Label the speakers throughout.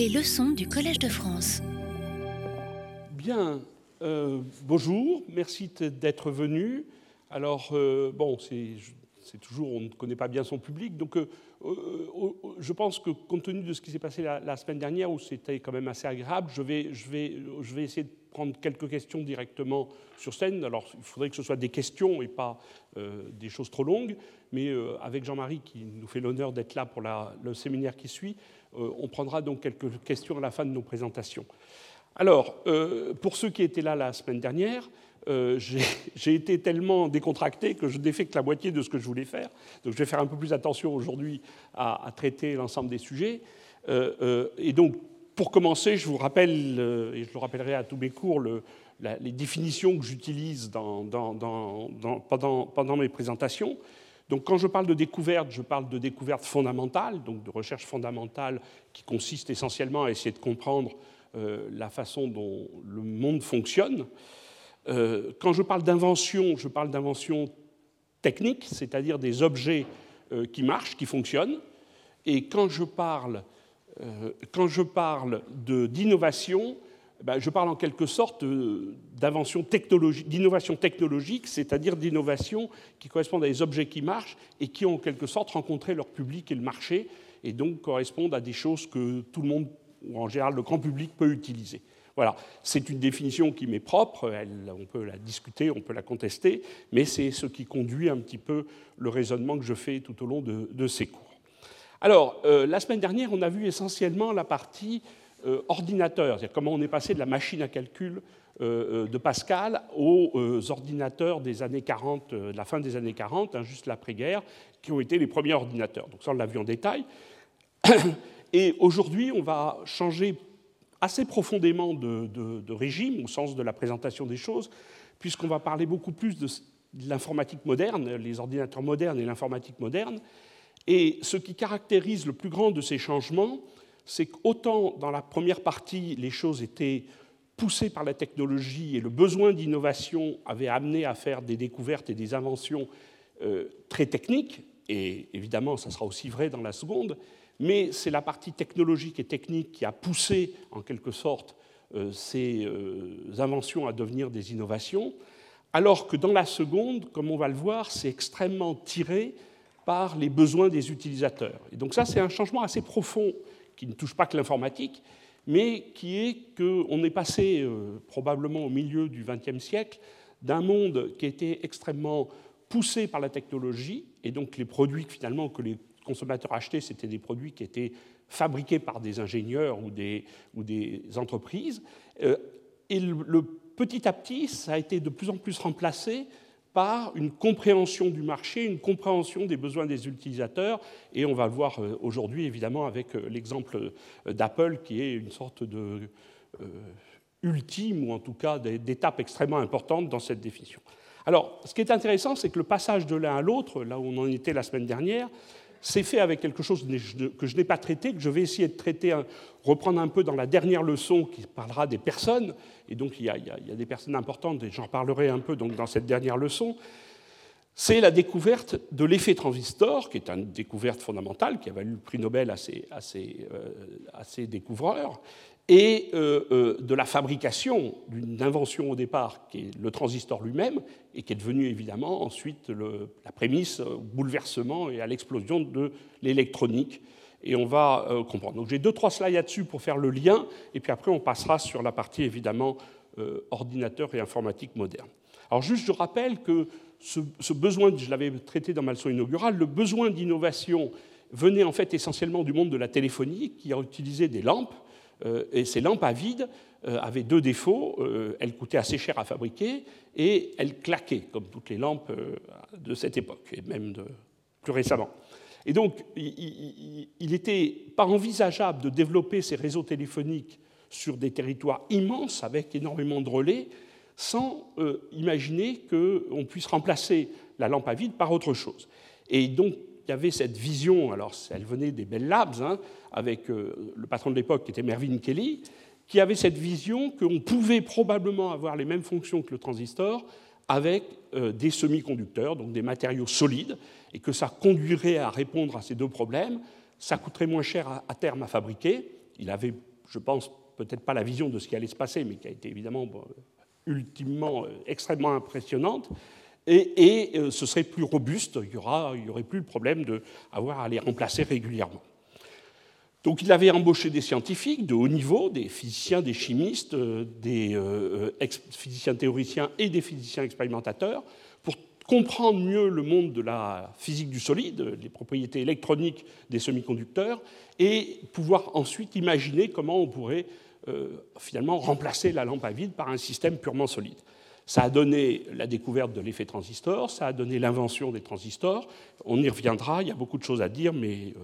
Speaker 1: Les leçons du Collège de France.
Speaker 2: Bien, euh, bonjour, merci d'être venu. Alors, euh, bon, c'est toujours, on ne connaît pas bien son public, donc euh, je pense que compte tenu de ce qui s'est passé la, semaine dernière, où c'était quand même assez agréable, je vais, je, vais, je vais essayer de prendre quelques questions directement sur scène. Alors, il faudrait que ce soit des questions et pas des choses trop longues, mais avec Jean-Marie, qui nous fait l'honneur d'être là pour le séminaire qui suit, on prendra donc quelques questions à la fin de nos présentations. Alors, euh, pour ceux qui étaient là la semaine dernière, euh, j'ai été tellement décontracté que je fait que la moitié de ce que je voulais faire. Donc je vais faire un peu plus attention aujourd'hui à, traiter l'ensemble des sujets. Euh, et donc, pour commencer, je vous rappelle, et je le rappellerai à tous mes cours, les définitions que j'utilise pendant, mes présentations. Donc quand je parle de découverte, je parle de découverte fondamentale, donc de recherche fondamentale qui consiste essentiellement à essayer de comprendre euh, la façon dont le monde fonctionne. Euh, quand je parle d'invention, je parle d'invention technique, c'est-à-dire des objets euh, qui marchent, qui fonctionnent. Et quand je parle, d'innovation, je parle en quelque sorte d'innovation technologique, c'est-à-dire d'innovation qui correspondent à des objets qui marchent et qui ont en quelque sorte rencontré leur public et le marché, et donc correspondent à des choses que tout le monde ou en général le grand public peut utiliser. Voilà, c'est une définition qui m'est propre, on peut la discuter, on peut la contester, mais c'est ce qui conduit un petit peu le raisonnement que je fais tout au long de, ces cours. Alors, euh, la semaine dernière, on a vu essentiellement la partie euh, c'est-à-dire comment on est passé de la machine à calcul euh, de Pascal aux ordinateurs des années 40, de la fin des années 40, hein, juste l'après-guerre, qui ont été les premiers ordinateurs. Donc ça, on l'a vu en détail. Et aujourd'hui, on va changer assez profondément de, régime, au sens de la présentation des choses, puisqu'on va parler beaucoup plus de, l'informatique moderne, les ordinateurs modernes et l'informatique moderne. Et ce qui caractérise le plus grand de ces changements, c'est qu'autant dans la première partie, les choses étaient poussées par la technologie et le besoin d'innovation avait amené à faire des découvertes et des inventions euh, très techniques, et évidemment, ça sera aussi vrai dans la seconde, mais c'est la partie technologique et technique qui a poussé, en quelque sorte, euh, ces euh, inventions à devenir des innovations, alors que dans la seconde, comme on va le voir, c'est extrêmement tiré par les besoins des utilisateurs. Et donc ça, c'est un changement assez profond qui ne touche pas que l'informatique, mais qui est qu'on est passé euh, probablement au milieu du XXe siècle d'un monde qui était extrêmement poussé par la technologie, et donc les produits finalement que les consommateurs achetaient, c'était des produits qui étaient fabriqués par des ingénieurs ou des, ou des entreprises. Euh, et le, petit à petit, ça a été de plus en plus remplacé par une compréhension du marché, une compréhension des besoins des utilisateurs, et on va le voir euh, aujourd'hui évidemment avec euh, l'exemple d'Apple qui est une sorte de ultime, ou en tout cas d'étape extrêmement importante dans cette définition. Alors, ce qui est intéressant, c'est que le passage de l'un à l'autre, là où on en était la semaine dernière, c'est fait avec quelque chose que je n'ai pas traité, que je vais essayer de traiter, reprendre un peu dans la dernière leçon qui parlera des personnes. Et donc il y a, des personnes importantes, et j'en reparlerai un peu donc, dans cette dernière leçon. C'est la découverte de l'effet transistor, qui est une découverte fondamentale, qui a valu le prix Nobel à ces, euh, découvreurs, et euh, euh, de la fabrication d'une invention au départ, qui est le transistor lui-même, et qui est devenu évidemment ensuite la prémisse au bouleversement et à l'explosion de l'électronique. Et on va euh, comprendre. Donc j'ai deux, trois slides là-dessus pour faire le lien, et puis après on passera sur la partie évidemment ordinateur et informatique moderne. Alors juste, je rappelle que ce, ce besoin, je l'avais traité dans ma leçon inaugurale, le besoin d'innovation venait en fait essentiellement du monde de la téléphonie, qui a utilisé des lampes et ces lampes à vide euh, avaient deux défauts. Euh, elles coûtaient assez cher à fabriquer et elles claquaient, comme toutes les lampes de cette époque, et même de, plus récemment. Et donc, il n'était pas envisageable de développer ces réseaux téléphoniques sur des territoires immenses avec énormément de relais sans imaginer qu'on puisse remplacer la lampe à vide par autre chose. Et donc, y avait cette vision, alors elle venait des Bell Labs, hein, avec euh, le patron de l'époque qui était Mervyn Kelly, qui avait cette vision qu'on pouvait probablement avoir les mêmes fonctions que le transistor avec euh, des semi-conducteurs, donc des matériaux solides, et que ça conduirait à répondre à ces deux problèmes. Ça coûterait moins cher à, terme à fabriquer. Il avait je pense, peut-être pas la vision de ce qui allait se passer, mais qui a été évidemment ultimement extrêmement impressionnante. Et, ce serait plus robuste, il n'y aurait plus le problème d'avoir à les remplacer régulièrement. Donc il avait embauché des scientifiques de haut niveau, des physiciens, des chimistes, euh, des euh, physiciens théoriciens et des physiciens expérimentateurs, pour comprendre mieux le monde de la physique du solide, les propriétés électroniques des semi-conducteurs, et pouvoir ensuite imaginer comment on pourrait euh, finalement remplacer la lampe à vide par un système purement solide. Ça a donné la découverte de l'effet transistor, ça a donné l'invention des transistors. On y reviendra, il y a beaucoup de choses à dire, mais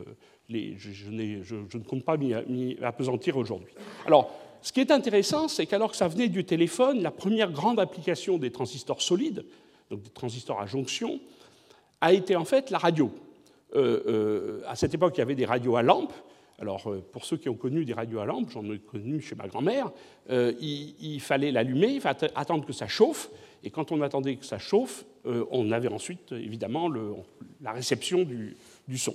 Speaker 2: je, ne compte pas m'y apesantir aujourd'hui. Alors, ce qui est intéressant, c'est qu'alors que ça venait du téléphone, la première grande application des transistors solides, donc des transistors à jonction, a été en fait la radio. Euh, euh, à cette époque, il y avait des radios à lampe. Alors, euh, pour ceux qui ont connu des radios à lampe, j'en ai connu chez ma grand-mère, il, fallait l'allumer, il fallait attendre que ça chauffe. Et quand on attendait que ça chauffe, on avait ensuite, évidemment, la réception du son.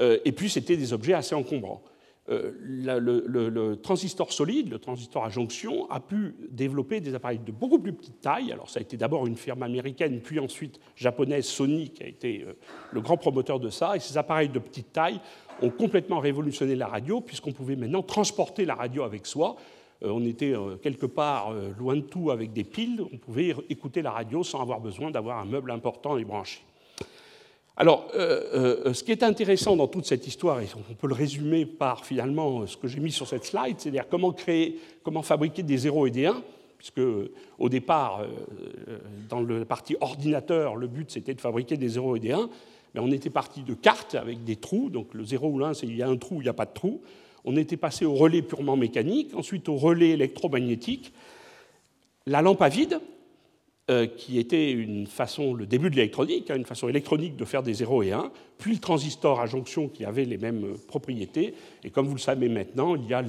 Speaker 2: Euh, et puis, c'était des objets assez encombrants. Euh, le, transistor solide, le transistor à jonction, a pu développer des appareils de beaucoup plus petite taille. Alors, ça a été d'abord une firme américaine, puis ensuite japonaise, Sony, qui a été euh, le grand promoteur de ça. Et ces appareils de petite taille ont complètement révolutionné la radio, puisqu'on pouvait maintenant transporter la radio avec soi. On était quelque part loin de tout avec des piles, on pouvait écouter la radio sans avoir besoin d'avoir un meuble important et branché. Alors, euh, euh, ce qui est intéressant dans toute cette histoire, et on peut le résumer par finalement ce que j'ai mis sur cette slide, c'est-à-dire comment créer, comment fabriquer des 0 et des 1, puisque au départ, euh, dans la partie ordinateur, le but c'était de fabriquer des 0 et des 1, mais on était parti de cartes avec des trous, donc le 0 ou l'1, c'est il y a un trou ou il n'y a pas de trou. On était passé au relais purement mécanique, ensuite au relais électromagnétique. La lampe à vide, euh, qui était une façon, le début de l'électronique, hein, une façon électronique de faire des 0 et 1, puis le transistor à jonction qui avait les mêmes euh, propriétés. Et comme vous le savez maintenant, il y a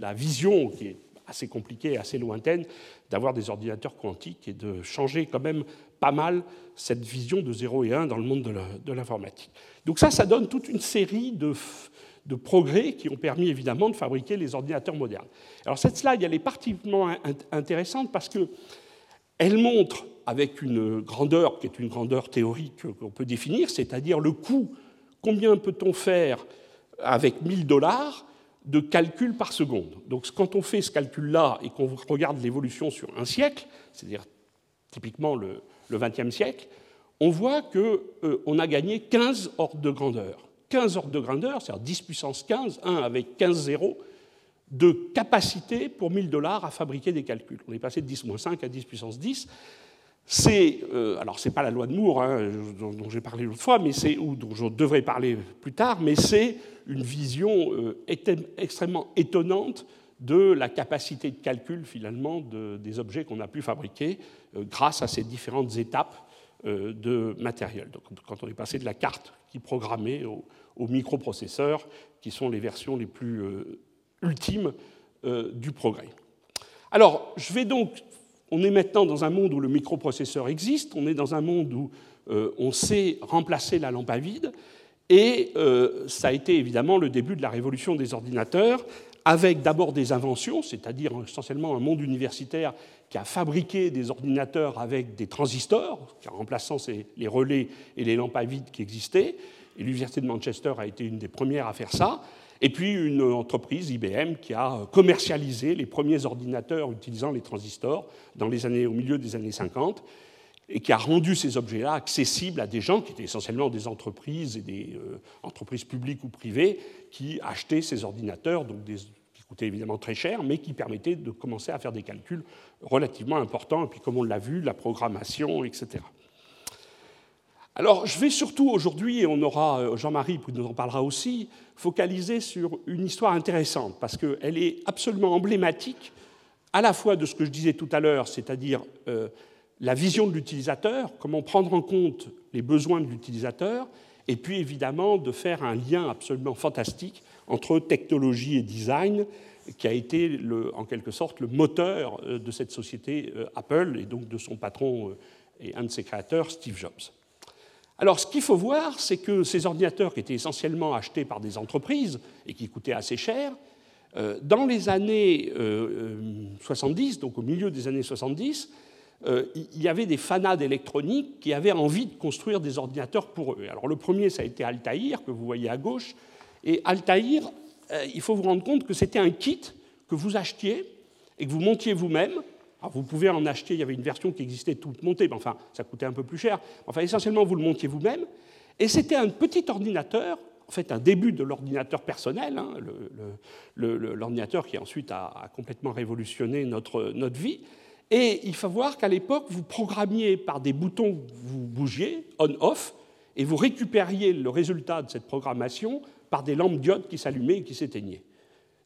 Speaker 2: la vision qui est assez compliquée, assez lointaine, d'avoir des ordinateurs quantiques et de changer quand même pas mal cette vision de 0 et 1 dans le monde de l'informatique. Donc ça, ça donne toute une série de, de, progrès qui ont permis évidemment de fabriquer les ordinateurs modernes. Alors cette slide, elle est particulièrement intéressante parce que elle montre, avec une grandeur qui est une grandeur théorique qu'on peut définir, c'est-à-dire le coût, combien peut-on faire avec 1000 dollars de calcul par seconde? Donc quand on fait ce calcul-là et qu'on regarde l'évolution sur un siècle, c'est-à-dire typiquement le XXe siècle, on voit qu'on euh, a gagné 15 ordres de grandeur. 15 ordres de grandeur, c'est-à-dire 10 puissance 15, 1 avec 15 zéros, de capacité pour 1000 dollars à fabriquer des calculs. On est passé de 10-5 à 10 puissance 10. C'est, euh, alors c'est pas la loi de Moore hein, dont, j'ai parlé l'autre fois, mais c'est ou dont je devrais parler plus tard, mais c'est une vision euh, extrêmement étonnante de la capacité de calcul finalement des objets qu'on a pu fabriquer euh, grâce à ces différentes étapes de matériel. Donc, quand on est passé de la carte qui programmait au, au qui sont les versions les plus ultime euh, du progrès. Alors, je vais donc. On est maintenant dans un monde où le microprocesseur existe, on est dans un monde où euh, on sait remplacer la lampe à vide, et euh, ça a été évidemment le début de la révolution des ordinateurs, avec d'abord des inventions, c'est-à-dire essentiellement un monde universitaire qui a fabriqué des ordinateurs avec des transistors, en remplaçant les relais et les lampes à vide qui existaient. Et l'Université de Manchester a été une des premières à faire ça. Et puis une entreprise, IBM, qui a commercialisé les premiers ordinateurs utilisant les transistors dans les années, au milieu des années 50 et qui a rendu ces objets-là accessibles à des gens qui étaient essentiellement des entreprises et des euh, entreprises publiques ou privées qui achetaient ces ordinateurs, donc des, qui coûtaient évidemment très cher, mais qui permettaient de commencer à faire des calculs relativement importants, et puis comme on l'a vu, la programmation, etc. Alors, je vais surtout aujourd'hui, et on aura euh, Jean-Marie qui nous en parlera aussi, focaliser sur une histoire intéressante, parce qu'elle est absolument emblématique à la fois de ce que je disais tout à l'heure, c'est-à-dire euh, la vision de l'utilisateur, comment prendre en compte les besoins de l'utilisateur, et puis évidemment de faire un lien absolument fantastique entre technologie et design, qui a été en quelque sorte le moteur euh, de cette société Apple et donc de son patron et un de ses créateurs, Steve Jobs. Alors, ce qu'il faut voir, c'est que ces ordinateurs qui étaient essentiellement achetés par des entreprises et qui coûtaient assez cher, Euh, dans les années 70, donc au milieu des années 70, il y avait des fanats d'électronique qui avaient envie de construire des ordinateurs pour eux. Alors le premier, ça a été Altaïr, que vous voyez à gauche. Et Altaïr, il faut vous rendre compte que c'était un kit que vous achetiez et que vous montiez vous-même vous pouvez en acheter, il y avait une version qui existait toute montée, mais enfin, ça coûtait un peu plus cher. Enfin, essentiellement, vous le montiez vous-même. Et c'était un petit ordinateur, en fait, un début de l'ordinateur personnel, hein, l'ordinateur qui ensuite a, complètement révolutionné notre, notre vie. Et il faut voir qu'à l'époque, vous programmiez par des boutons vous bougiez, on-off, et vous récupériez le résultat de cette programmation par des lampes diodes qui s'allumaient et qui s'éteignaient.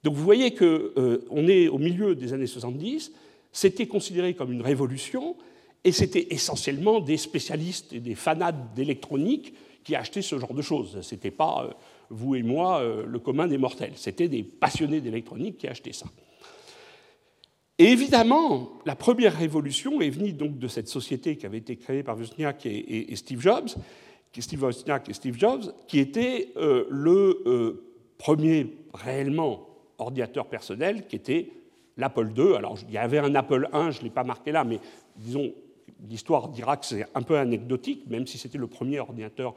Speaker 2: Donc vous voyez qu'on euh, est au milieu des années 70, c'était considéré comme une révolution, et c'était essentiellement des spécialistes et des fanats d'électronique qui achetaient ce genre de choses. Ce n'était pas euh, vous et moi, euh, le commun des mortels. C'était des passionnés d'électronique qui achetaient ça. Et évidemment, la première révolution est venue donc de cette société qui avait été créée par Wozniak et, Steve Jobs, Steve Wozniak et Steve Jobs, qui était euh, le premier réellement ordinateur personnel, qui était l'Apple II. Alors, il y avait un Apple I, je ne l'ai pas marqué là, mais disons, l'histoire dira que c'est un peu anecdotique, même si c'était le premier ordinateur.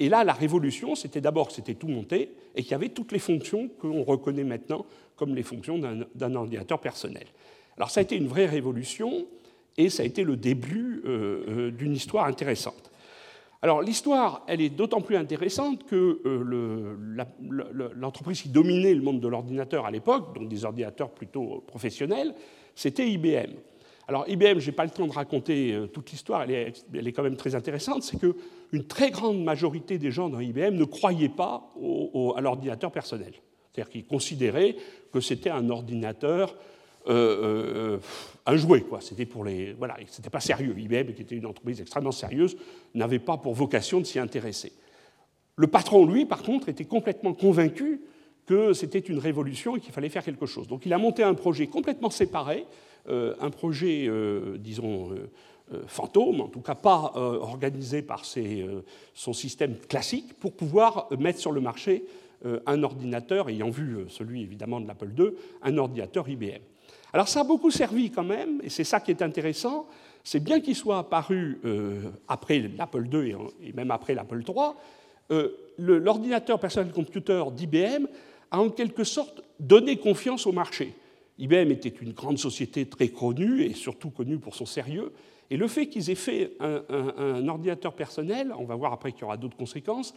Speaker 2: Et là, la révolution, c'était d'abord que c'était tout monté et qu'il y avait toutes les fonctions qu'on reconnaît maintenant comme les fonctions d'un ordinateur personnel. Alors, ça a été une vraie révolution et ça a été le début euh, euh, d'une histoire intéressante. Alors l'histoire, elle est d'autant plus intéressante que euh, l'entreprise qui dominait le monde de l'ordinateur à l'époque, donc des ordinateurs plutôt professionnels, c'était IBM. Alors IBM, je n'ai pas le temps de raconter euh, toute l'histoire, elle est, quand même très intéressante, c'est qu'une très grande majorité des gens dans IBM ne croyaient pas à l'ordinateur personnel. C'est-à-dire qu'ils considéraient que c'était un ordinateur euh, euh, un jouet. Quoi. C'était pour les, voilà, c'était pas sérieux. IBM, qui était une entreprise extrêmement sérieuse, n'avait pas pour vocation de s'y intéresser. Le patron, lui, par contre, était complètement convaincu que c'était une révolution et qu'il fallait faire quelque chose. Donc il a monté un projet complètement séparé, euh, un projet, disons, fantôme, en tout cas pas organisé par ses, son système classique, pour pouvoir mettre sur le marché un ordinateur, ayant vu celui évidemment de l'Apple II, un ordinateur IBM. Alors ça a beaucoup servi quand même, et c'est ça qui est intéressant, c'est bien qu'il soit apparu euh, après l'Apple II et, même après l'Apple III, euh, l'ordinateur personnel computer d'IBM a en quelque sorte donné confiance au marché. IBM était une grande société très connue et surtout connue pour son sérieux. Et le fait qu'ils aient fait un, un, ordinateur personnel, on va voir après qu'il y aura d'autres conséquences,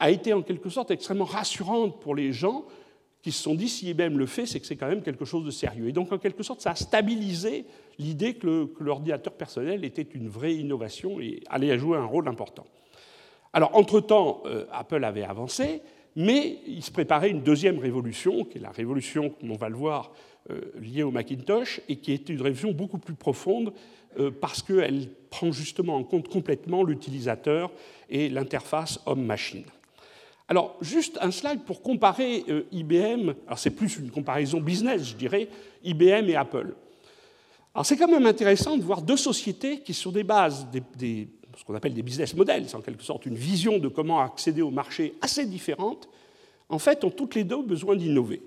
Speaker 2: a été en quelque sorte extrêmement rassurante pour les gens qui se sont dit si IBM le fait, c'est que c'est quand même quelque chose de sérieux. Et donc, en quelque sorte, ça a stabilisé l'idée que l'ordinateur personnel était une vraie innovation et allait jouer un rôle important. Alors, entre-temps, euh, Apple avait avancé, mais il se préparait une deuxième révolution, qui est la révolution, comme on va le voir, euh, liée au Macintosh, et qui était une révolution beaucoup plus profonde, euh, parce qu'elle prend justement en compte complètement l'utilisateur et l'interface homme-machine. Alors, juste un slide pour comparer euh, IBM, alors c'est plus une comparaison business, je dirais, IBM et Apple. Alors, c'est quand même intéressant de voir deux sociétés qui, sur des bases, ce qu'on appelle des business models, c'est en quelque sorte une vision de comment accéder au marché assez différente, en fait, ont toutes les deux besoin d'innover.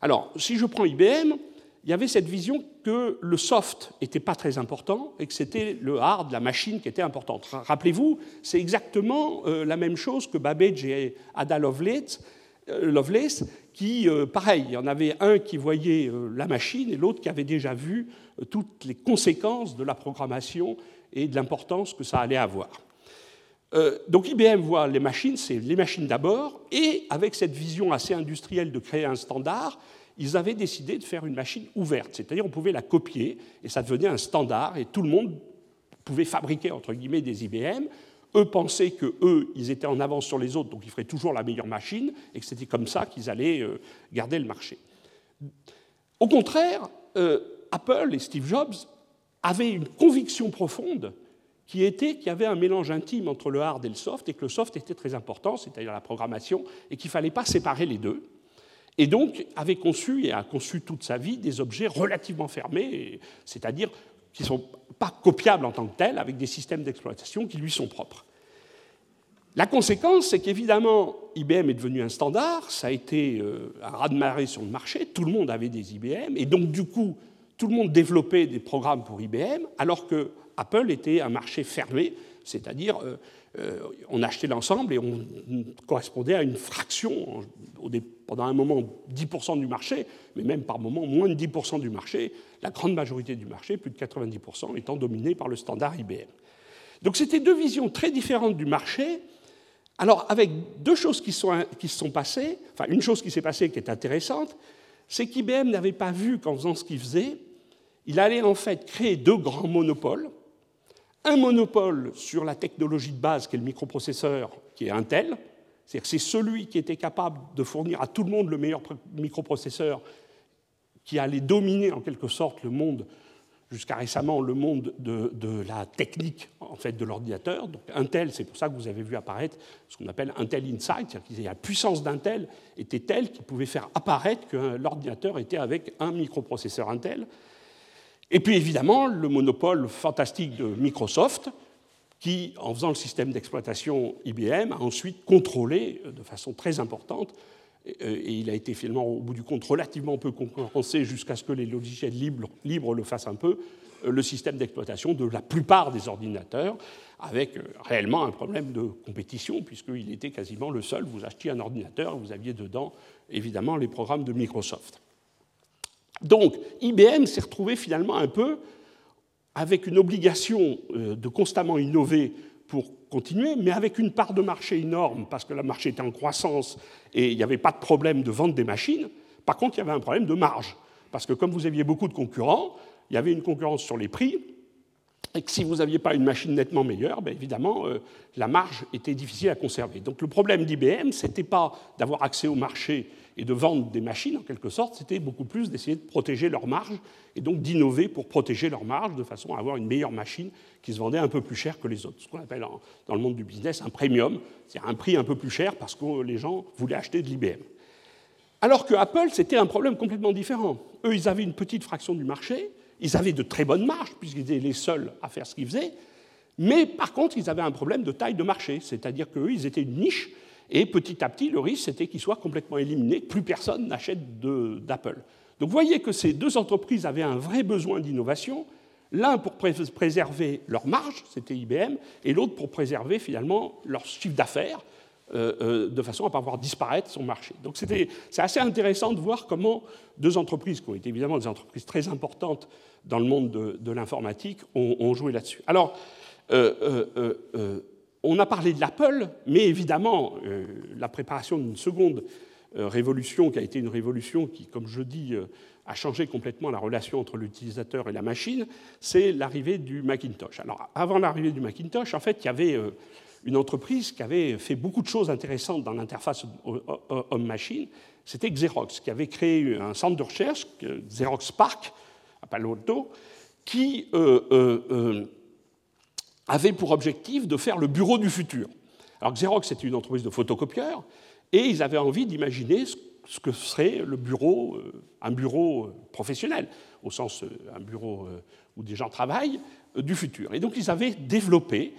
Speaker 2: Alors, si je prends IBM, il y avait cette vision que le soft n'était pas très important et que c'était le hard, la machine, qui était importante. Rappelez-vous, c'est exactement euh, la même chose que Babbage et Ada Lovelace, euh, qui, euh, pareil, il y en avait un qui voyait la machine et l'autre qui avait déjà vu toutes les conséquences de la programmation et de l'importance que ça allait avoir. donc IBM voit les machines, c'est les machines d'abord, et avec cette vision assez industrielle de créer un standard, ils avaient décidé de faire une machine ouverte, c'est-à-dire on pouvait la copier et ça devenait un standard et tout le monde pouvait fabriquer entre guillemets des IBM. Eux pensaient que eux, ils étaient en avance sur les autres, donc ils feraient toujours la meilleure machine et que c'était comme ça qu'ils allaient euh, garder le marché. Au contraire, euh, Apple et Steve Jobs avaient une conviction profonde qui était qu'il y avait un mélange intime entre le hard et le soft et que le soft était très important, c'est-à-dire la programmation, et qu'il ne fallait pas séparer les deux et donc avait conçu et a conçu toute sa vie des objets relativement fermés, c'est-à-dire qui ne sont pas copiables en tant que tels, avec des systèmes d'exploitation qui lui sont propres. La conséquence, c'est qu'évidemment, IBM est devenu un standard, ça a été euh, un raz-de-marée sur le marché, tout le monde avait des IBM, et donc du coup, tout le monde développait des programmes pour IBM, alors que Apple était un marché fermé, c'est-à-dire euh, euh, on achetait l'ensemble et on correspondait à une fraction, pendant un moment 10% du marché, mais même par moment moins de 10% du marché, la grande majorité du marché, plus de 90%, étant dominé par le standard IBM. Donc c'était deux visions très différentes du marché, alors, avec deux choses qui, qui se sont passées, enfin, une chose qui s'est passée qui est intéressante, c'est qu'IBM n'avait pas vu qu'en faisant ce qu'il faisait, il allait en fait créer deux grands monopoles. Un monopole sur la technologie de base, qui est le microprocesseur, qui est Intel, c'est-à-dire que c'est celui qui était capable de fournir à tout le monde le meilleur microprocesseur, qui allait dominer en quelque sorte le monde jusqu'à récemment le monde de, la technique en fait, de l'ordinateur. Donc Intel, c'est pour ça que vous avez vu apparaître ce qu'on appelle Intel Inside, c'est-à-dire que la puissance d'Intel était telle qu'il pouvait faire apparaître que l'ordinateur était avec un microprocesseur Intel. Et puis évidemment, le monopole fantastique de Microsoft, qui, en faisant le système d'exploitation IBM, a ensuite contrôlé de façon très importante euh, et il a été finalement, au bout du compte, relativement peu concurrencé jusqu'à ce que les logiciels libres, le fassent un peu, euh, le système d'exploitation de la plupart des ordinateurs, avec euh, réellement un problème de compétition, puisqu'il était quasiment le seul. Vous achetiez un ordinateur, vous aviez dedans, évidemment, les programmes de Microsoft. Donc, IBM s'est retrouvé finalement un peu avec une obligation de constamment innover pour continuer, mais avec une part de marché énorme, parce que le marché était en croissance et il n'y avait pas de problème de vente des machines. Par contre, il y avait un problème de marge, parce que comme vous aviez beaucoup de concurrents, il y avait une concurrence sur les prix, et que si vous n'aviez pas une machine nettement meilleure, bien évidemment, euh, la marge était difficile à conserver. Donc le problème d'IBM, ce n'était pas d'avoir accès au marché et de vendre des machines, en quelque sorte, c'était beaucoup plus d'essayer de protéger leur marge et donc d'innover pour protéger leur marge de façon à avoir une meilleure machine qui se vendait un peu plus cher que les autres. Ce qu'on appelle dans le monde du business un premium, c'est-à-dire un prix un peu plus cher parce que les gens voulaient acheter de l'IBM. Alors que Apple, c'était un problème complètement différent. Eux, ils avaient une petite fraction du marché, ils avaient de très bonnes marges puisqu'ils étaient les seuls à faire ce qu'ils faisaient, mais par contre, ils avaient un problème de taille de marché, c'est-à-dire qu'eux, ils étaient une niche et petit à petit, le risque, c'était qu'ils soient complètement éliminés, plus personne n'achète d'Apple. Donc vous voyez que ces deux entreprises avaient un vrai besoin d'innovation, l'un pour préserver leur marge, c'était IBM, et l'autre pour préserver finalement leur chiffre d'affaires, euh, euh, de façon à ne pas voir disparaître son marché. Donc c'est assez intéressant de voir comment deux entreprises, qui ont été évidemment des entreprises très importantes dans le monde de, l'informatique, ont, joué là-dessus. Alors, euh, on a parlé de l'Apple, mais évidemment, euh, la préparation d'une seconde euh, révolution, qui a été une révolution qui, comme je dis, euh, a changé complètement la relation entre l'utilisateur et la machine, c'est l'arrivée du Macintosh. Alors, avant l'arrivée du Macintosh, en fait, il y avait une entreprise qui avait fait beaucoup de choses intéressantes dans l'interface homme-machine. C'était Xerox, qui avait créé un centre de recherche, Xerox Park, à Palo Alto, qui avait pour objectif de faire le bureau du futur. Alors Xerox était une entreprise de photocopieurs, et ils avaient envie d'imaginer ce que serait le bureau, euh, un bureau euh, professionnel, au sens euh, un bureau où des gens travaillent, du futur. Et donc ils avaient développé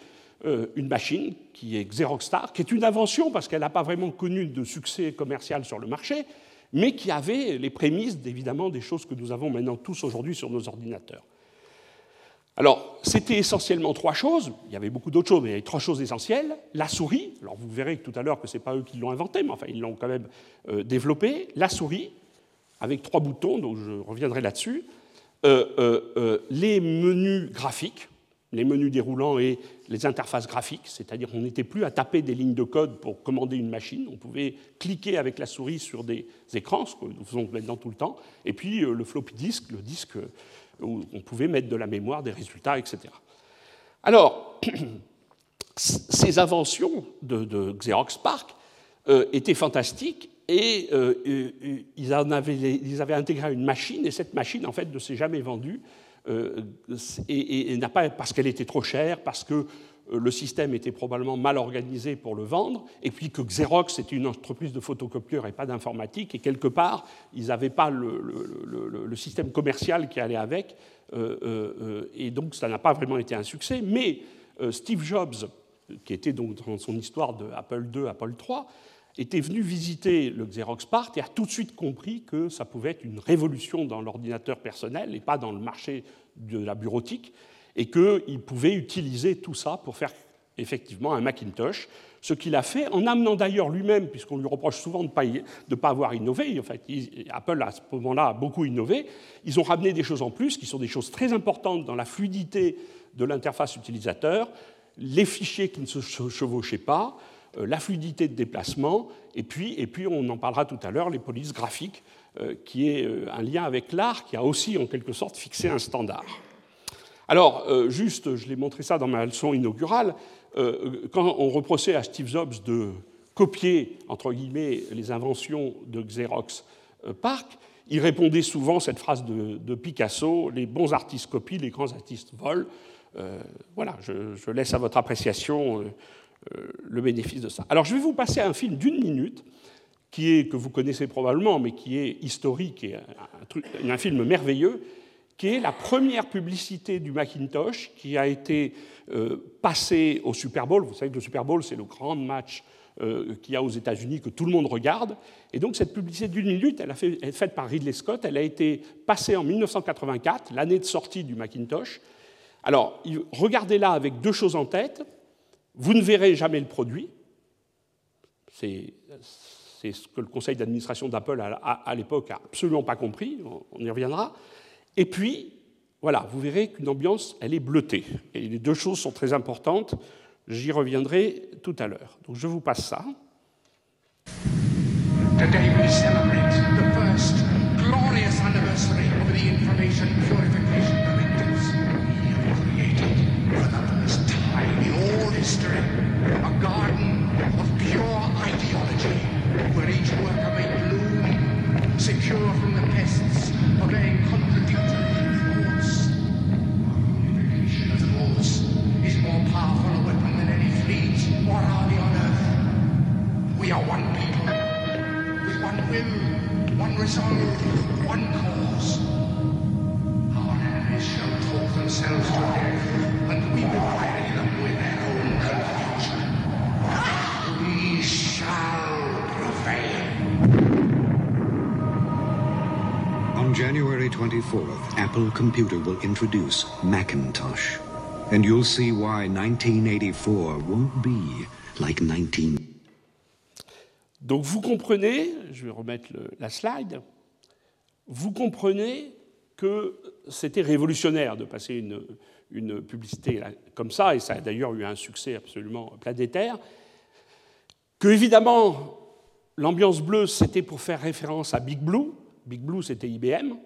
Speaker 2: une machine qui est Xerox Star, qui est une invention parce qu'elle n'a pas vraiment connu de succès commercial sur le marché, mais qui avait les prémices, évidemment, des choses que nous avons maintenant tous aujourd'hui sur nos ordinateurs. Alors, c'était essentiellement trois choses. Il y avait beaucoup d'autres choses, mais il y avait trois choses essentielles. La souris, alors vous verrez tout à l'heure que ce n'est pas eux qui l'ont inventée, mais enfin, ils l'ont quand même euh, développée. La souris, avec trois boutons, donc je reviendrai là-dessus. Euh, euh, les menus graphiques, les menus déroulants et les interfaces graphiques, c'est-à-dire qu'on n'était plus à taper des lignes de code pour commander une machine, on pouvait cliquer avec la souris sur des écrans, ce que nous faisons maintenant tout le temps, et puis le floppy disk, le disque où on pouvait mettre de la mémoire, des résultats, etc. Alors, ces inventions de, Xerox PARC euh, étaient fantastiques et euh, euh, ils, avaient, ils, avaient, intégré une machine et cette machine, en fait, ne s'est jamais vendue et, et n'a pas parce qu'elle était trop chère, parce que le système était probablement mal organisé pour le vendre, et puis que Xerox était une entreprise de photocopieurs et pas d'informatique, et quelque part, ils n'avaient pas le, système commercial qui allait avec, euh, euh, et donc ça n'a pas vraiment été un succès. Mais Steve Jobs, qui était donc dans son histoire de Apple II, Apple III, était venu visiter le Xerox PART et a tout de suite compris que ça pouvait être une révolution dans l'ordinateur personnel et pas dans le marché de la bureautique, et qu'il pouvait utiliser tout ça pour faire effectivement un Macintosh, ce qu'il a fait en amenant d'ailleurs lui-même, puisqu'on lui reproche souvent de ne pas, avoir innové, en fait, Apple à ce moment-là a beaucoup innové, ils ont ramené des choses en plus qui sont des choses très importantes dans la fluidité de l'interface utilisateur, les fichiers qui ne se chevauchaient pas, euh, la fluidité de déplacement, et puis, et puis on en parlera tout à l'heure, les polices graphiques, euh, qui est euh, un lien avec l'art, qui a aussi en quelque sorte fixé un standard. Alors, juste, je l'ai montré ça dans ma leçon inaugurale, quand on reprochait à Steve Jobs de copier, entre guillemets, les inventions de Xerox Park, il répondait souvent cette phrase de, Picasso, les bons artistes copient, les grands artistes volent. voilà, je, laisse à votre appréciation euh, le bénéfice de ça. Alors je vais vous passer un film d'une minute, qui est, que vous connaissez probablement, mais qui est historique et un, film merveilleux, qui est la première publicité du Macintosh qui a été euh, passée au Super Bowl. Vous savez que le Super Bowl, c'est le grand match euh, qu'il y a aux États-Unis que tout le monde regarde. Et donc cette publicité d'une minute, elle, a est faite par Ridley Scott, elle a été passée en 1984, l'année de sortie du Macintosh. Alors, regardez-la avec deux choses en tête. Vous ne verrez jamais le produit. C'est ce que le conseil d'administration d'Apple à, l'époque n'a absolument pas compris, on y reviendra. Et puis, voilà, vous verrez qu'une ambiance, elle est bleutée. Et les deux choses sont très importantes, j'y reviendrai tout à l'heure. Donc je vous passe ça.
Speaker 3: Apple Computer will introduce Macintosh. And you'll see why 1984 won't be like 19...
Speaker 2: Donc vous comprenez, je vais remettre la slide, vous comprenez que c'était révolutionnaire de passer une, une publicité comme ça, et ça a d'ailleurs eu un succès absolument planétaire, que évidemment l'ambiance bleue c'était pour faire référence à Big Blue, Big Blue c'était IBM,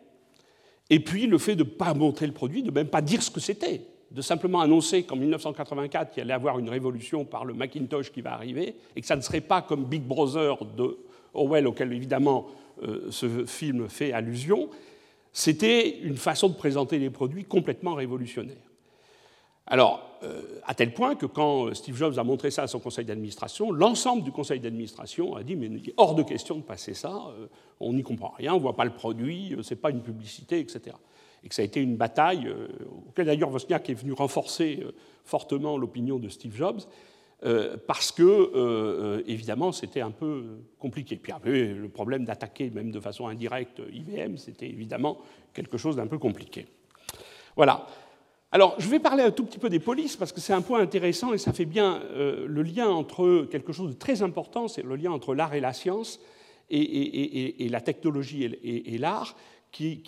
Speaker 2: et puis le fait de ne pas montrer le produit, de même pas dire ce que c'était, de simplement annoncer qu'en 1984 il allait y avoir une révolution par le Macintosh qui va arriver, et que ça ne serait pas comme Big Brother de Orwell, auquel évidemment euh, ce film fait allusion, c'était une façon de présenter les produits complètement révolutionnaire. Alors, euh, à tel point que quand Steve Jobs a montré ça à son conseil d'administration, l'ensemble du conseil d'administration a dit mais il est hors de question de passer ça, euh, on n'y comprend rien, on ne voit pas le produit, euh, ce n'est pas une publicité, etc. Et que ça a été une bataille, auquel d'ailleurs Wozniak est venu renforcer fortement l'opinion de Steve Jobs, parce que, évidemment, c'était un peu compliqué. Puis après, le problème d'attaquer, même de façon indirecte, IBM, c'était évidemment quelque chose d'un peu compliqué. Voilà. Alors, je vais parler un tout petit peu des polices parce que c'est un point intéressant et ça fait bien euh, le lien entre quelque chose de très important, c'est le lien entre l'art et la science et, la technologie et, l'art, qui,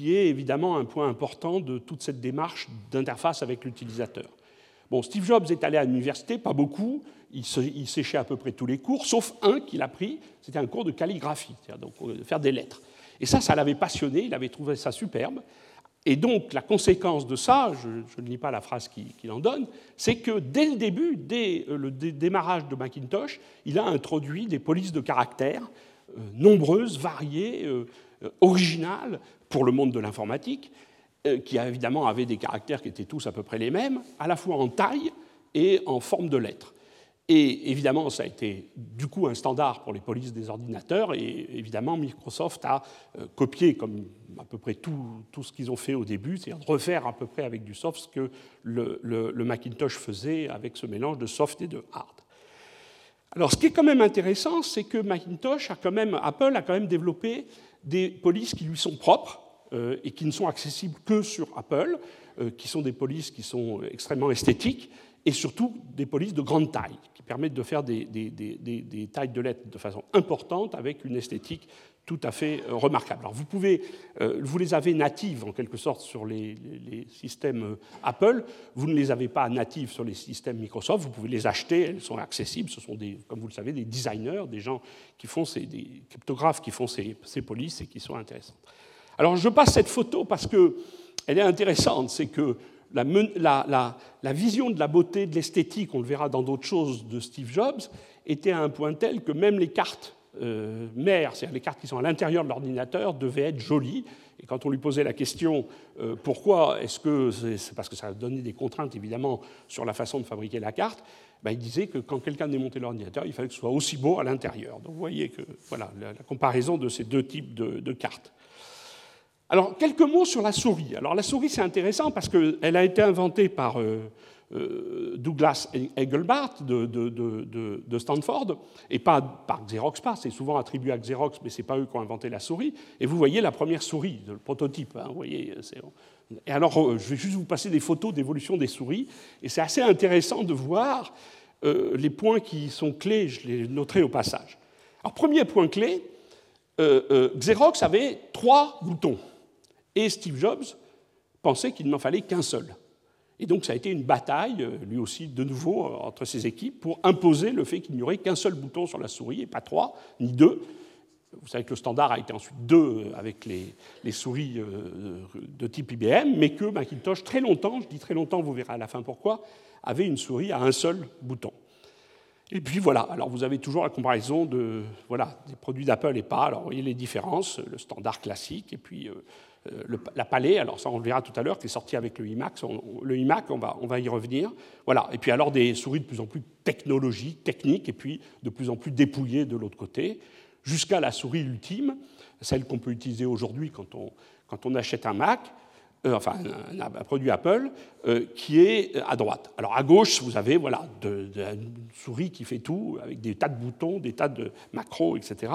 Speaker 2: est évidemment un point important de toute cette démarche d'interface avec l'utilisateur. Bon, Steve Jobs est allé à l'université, pas beaucoup, il, séchait à peu près tous les cours, sauf un qu'il a pris, c'était un cours de calligraphie, donc, euh, faire des lettres. Et ça, ça l'avait passionné, il avait trouvé ça superbe. Et donc, la conséquence de ça, je, ne lis pas la phrase qu'il en donne, c'est que dès le début, dès euh, le démarrage de Macintosh, il a introduit des polices de caractères euh, nombreuses, variées, euh, originales pour le monde de l'informatique, qui évidemment avaient des caractères qui étaient tous à peu près les mêmes, à la fois en taille et en forme de lettres. Et évidemment, ça a été du coup un standard pour les polices des ordinateurs, et évidemment, Microsoft a copié, comme à peu près tout, ce qu'ils ont fait au début, c'est-à-dire refaire à peu près avec du soft ce que le, le, Macintosh faisait avec ce mélange de soft et de hard. Alors, ce qui est quand même intéressant, c'est que Macintosh a quand même, Apple a quand même développé des polices qui lui sont propres euh, et qui ne sont accessibles que sur Apple, euh, qui sont des polices qui sont extrêmement esthétiques et surtout des polices de grande taille, qui permettent de faire des, tailles de lettres de façon importante avec une esthétique tout à fait euh, remarquable. Alors vous pouvez, euh, vous les avez natives en quelque sorte sur les, systèmes euh, Apple, vous ne les avez pas natives sur les systèmes Microsoft, vous pouvez les acheter, elles sont accessibles, ce sont des, comme vous le savez, des designers, des gens qui font ces, des cryptographes qui font ces, ces polices et qui sont intéressantes. Alors je passe cette photo parce qu'elle est intéressante, c'est que la, vision de la beauté, de l'esthétique, on le verra dans d'autres choses de Steve Jobs, était à un point tel que même les cartes euh, mères, c'est-à-dire les cartes qui sont à l'intérieur de l'ordinateur, devaient être jolies. Et quand on lui posait la question euh, pourquoi est-ce que c'est parce que ça donnait des contraintes évidemment sur la façon de fabriquer la carte, ben, il disait que quand quelqu'un démontait l'ordinateur, il fallait que ce soit aussi beau à l'intérieur. Donc vous voyez que voilà la, comparaison de ces deux types de, cartes. Alors quelques mots sur la souris. Alors la souris c'est intéressant parce qu'elle a été inventée par euh, euh, Douglas Engelbart de, Stanford, et pas par Xerox pas, c'est souvent attribué à Xerox, mais ce n'est pas eux qui ont inventé la souris. Et vous voyez la première souris, le prototype. Hein, vous voyez, et alors, euh, je vais juste vous passer des photos d'évolution des souris, et c'est assez intéressant de voir les points qui sont clés, je les noterai au passage. Alors, premier point clé, Xerox avait trois boutons, et Steve Jobs pensait qu'il n'en fallait qu'un seul. Et donc ça a été une bataille, euh, lui aussi de nouveau, euh, entre ses équipes, pour imposer le fait qu'il n'y aurait qu'un seul bouton sur la souris, et pas trois, ni deux. Vous savez que le standard a été ensuite deux euh, avec les, souris de type IBM, mais que Macintosh, très longtemps, je dis très longtemps, vous verrez à la fin pourquoi, avait une souris à un seul bouton. Et puis voilà, alors vous avez toujours la comparaison de, voilà, des produits d'Apple et pas. Alors vous voyez les différences, le standard classique, et puis la Palais, alors ça on le verra tout à l'heure, qui est sorti avec le iMac, le iMac, on va, on va y revenir. Voilà. Et puis alors des souris de plus en plus technologiques, techniques, et puis de plus en plus dépouillées de l'autre côté, jusqu'à la souris ultime, celle qu'on peut utiliser aujourd'hui quand on, quand on achète un Mac, euh, enfin un, produit Apple, euh, qui est à droite. Alors à gauche, vous avez voilà, une souris qui fait tout, avec des tas de boutons, des tas de macros, etc.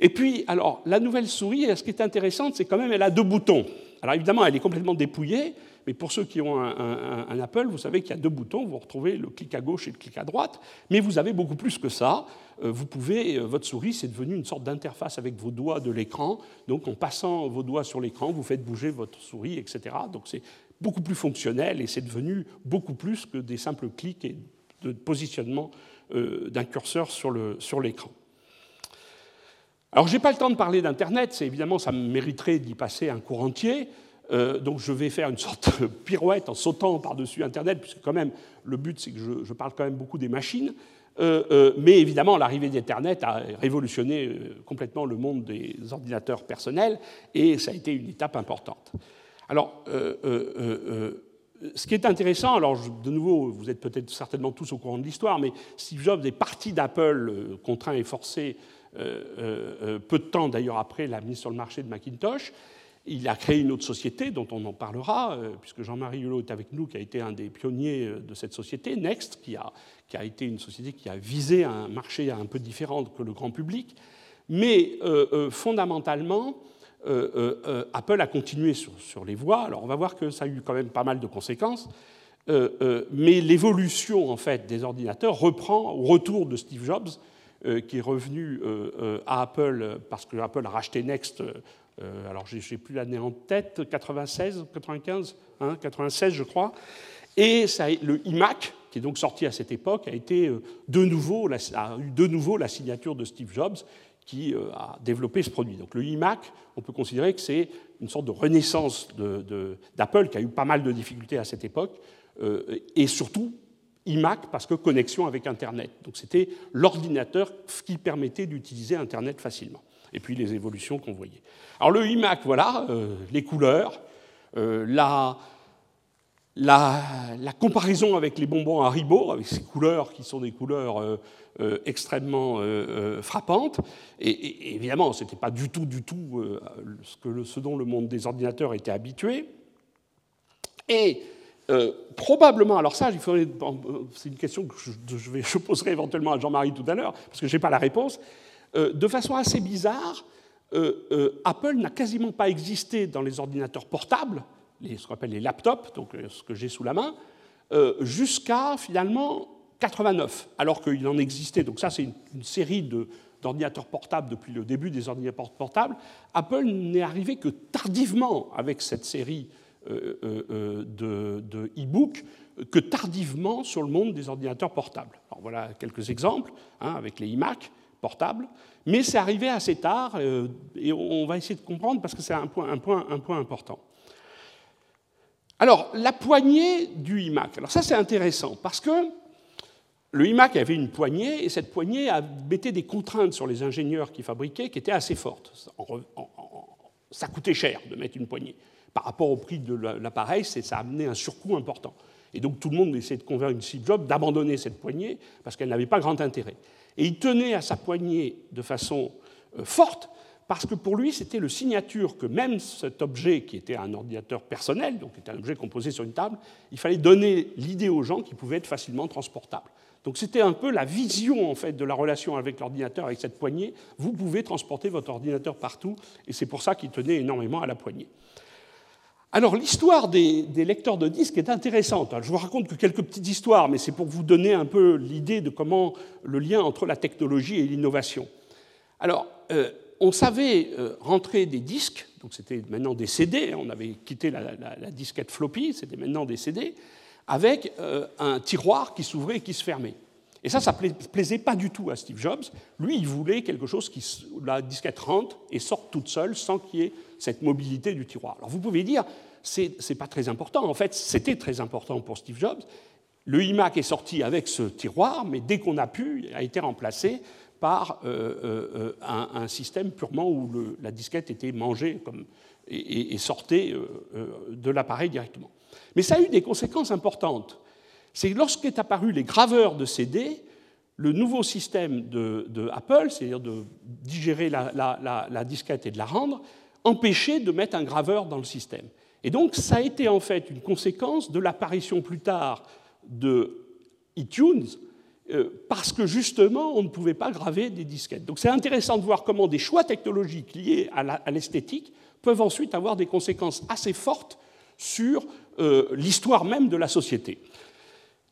Speaker 2: Et puis, alors, la nouvelle souris, ce qui est intéressant, c'est quand même, elle a deux boutons. Alors évidemment, elle est complètement dépouillée, mais pour ceux qui ont un, Apple, vous savez qu'il y a deux boutons, vous retrouvez le clic à gauche et le clic à droite, mais vous avez beaucoup plus que ça. Euh, vous pouvez, euh, votre souris, c'est devenu une sorte d'interface avec vos doigts de l'écran. Donc en passant vos doigts sur l'écran, vous fêtes bouger votre souris, etc. Donc c'est beaucoup plus fonctionnel et c'est devenu beaucoup plus que des simples clics et de positionnement euh, d'un curseur sur l'écran. Alors, je n'ai pas le temps de parler d'Internet, évidemment, ça mériterait d'y passer un cours entier. Euh, donc, je vais faire une sorte de pirouette en sautant par-dessus Internet, puisque, quand même, le but, c'est que je, parle quand même beaucoup des machines. Euh, euh, mais évidemment, l'arrivée d'Internet a révolutionné complètement le monde des ordinateurs personnels, et ça a été une étape importante. Alors, ce qui est intéressant, alors de nouveau, vous êtes peut-être certainement tous au courant de l'histoire, mais Steve Jobs est parti d'Apple, contraint et forcé, peu de temps d'ailleurs après la mise sur le marché de Macintosh. Il a créé une autre société dont on en parlera, puisque Jean-Marie Hulot est avec nous, qui a été un des pionniers de cette société, Next, qui a, qui a été une société qui a visé un marché un peu différent que le grand public. Mais fondamentalement, Apple a continué sur, sur, les voies. Alors on va voir que ça a eu quand même pas mal de conséquences. mais l'évolution en fait des ordinateurs reprend au retour de Steve Jobs euh, qui est revenu euh, euh, à Apple parce que Apple a racheté Next. alors, je n'ai plus l'année en tête, 96, 95, 96, je crois. Et ça, le iMac, qui est donc sorti à cette époque, a, été de nouveau, a eu de nouveau la signature de Steve Jobs, qui a développé ce produit. Donc le iMac, on peut considérer que c'est une sorte de renaissance d'Apple, qui a eu pas mal de difficultés à cette époque, et surtout iMac parce que connexion avec Internet. Donc c'était l'ordinateur qui permettait d'utiliser Internet facilement. Et puis les évolutions qu'on voyait. Alors le iMac, voilà, euh, les couleurs, euh, la, la, comparaison avec les bonbons Haribo, avec ces couleurs qui sont des couleurs euh, extrêmement frappantes. Et, évidemment, ce n'était pas du tout, du tout ce, que ce dont le monde des ordinateurs était habitué. Et probablement, alors ça, c'est une question que je, poserai éventuellement à Jean-Marie tout à l'heure, parce que je n'ai pas la réponse. de façon assez bizarre, Apple n'a quasiment pas existé dans les ordinateurs portables ce qu'on appelle les laptops, donc euh, ce que j'ai sous la main, euh, jusqu'à finalement 89, alors qu'il en existait. Donc ça, c'est une, série d'ordinateurs portables depuis le début des ordinateurs portables. Apple n'est arrivé que tardivement avec cette série euh, de e-books, que tardivement sur le monde des ordinateurs portables. Alors voilà quelques exemples, hein, avec les iMac portables, mais c'est arrivé assez tard, et on va essayer de comprendre parce que c'est un point, un, point, important. Alors, la poignée du iMac. Alors ça, c'est intéressant, parce que le iMac avait une poignée, et cette poignée mettait des contraintes sur les ingénieurs qui fabriquaient qui étaient assez fortes. Ça coûtait cher de mettre une poignée. Par rapport au prix de l'appareil, ça a amené un surcoût important. Et donc tout le monde essayait de convaincre Steve Jobs d'abandonner cette poignée parce qu'elle n'avait pas grand intérêt. Et il tenait à sa poignée de façon euh, forte parce que pour lui, c'était le signature que même cet objet, qui était un ordinateur personnel, donc était un objet composé sur une table, il fallait donner l'idée aux gens qu'il pouvait être facilement transportable. Donc c'était un peu la vision en fait de la relation avec l'ordinateur, avec cette poignée. Vous pouvez transporter votre ordinateur partout, et c'est pour ça qu'il tenait énormément à la poignée. Alors l'histoire des, lecteurs de disques est intéressante. je vous raconte que quelques petites histoires, mais c'est pour vous donner un peu l'idée de comment le lien entre la technologie et l'innovation. Alors, euh, on savait euh, rentrer des disques, donc c'était maintenant des CD, on avait quitté la, disquette floppy, c'était maintenant des CD, avec euh, un tiroir qui s'ouvrait et qui se fermait. Et ça, ça ne plaisait pas du tout à Steve Jobs. Lui, il voulait quelque chose qui, la disquette rentre et sorte toute seule sans qu'il y ait cette mobilité du tiroir. Alors vous pouvez dire, c'est n'est pas très important. En fait, c'était très important pour Steve Jobs. Le iMac est sorti avec ce tiroir, mais dès qu'on a pu, il a été remplacé par euh, euh, un, système purement où la disquette était mangée et, sortait euh, de l'appareil directement. Mais ça a eu des conséquences importantes. C'est lorsqu'est apparu les graveurs de CD, le nouveau système de, Apple, c'est-à-dire de digérer la, disquette et de la rendre, empêchait de mettre un graveur dans le système. Et donc, ça a été en fait une conséquence de l'apparition plus tard de iTunes, euh, parce que justement, on ne pouvait pas graver des disquettes. Donc c'est intéressant de voir comment des choix technologiques liés à l'esthétique peuvent ensuite avoir des conséquences assez fortes sur euh, l'histoire même de la société.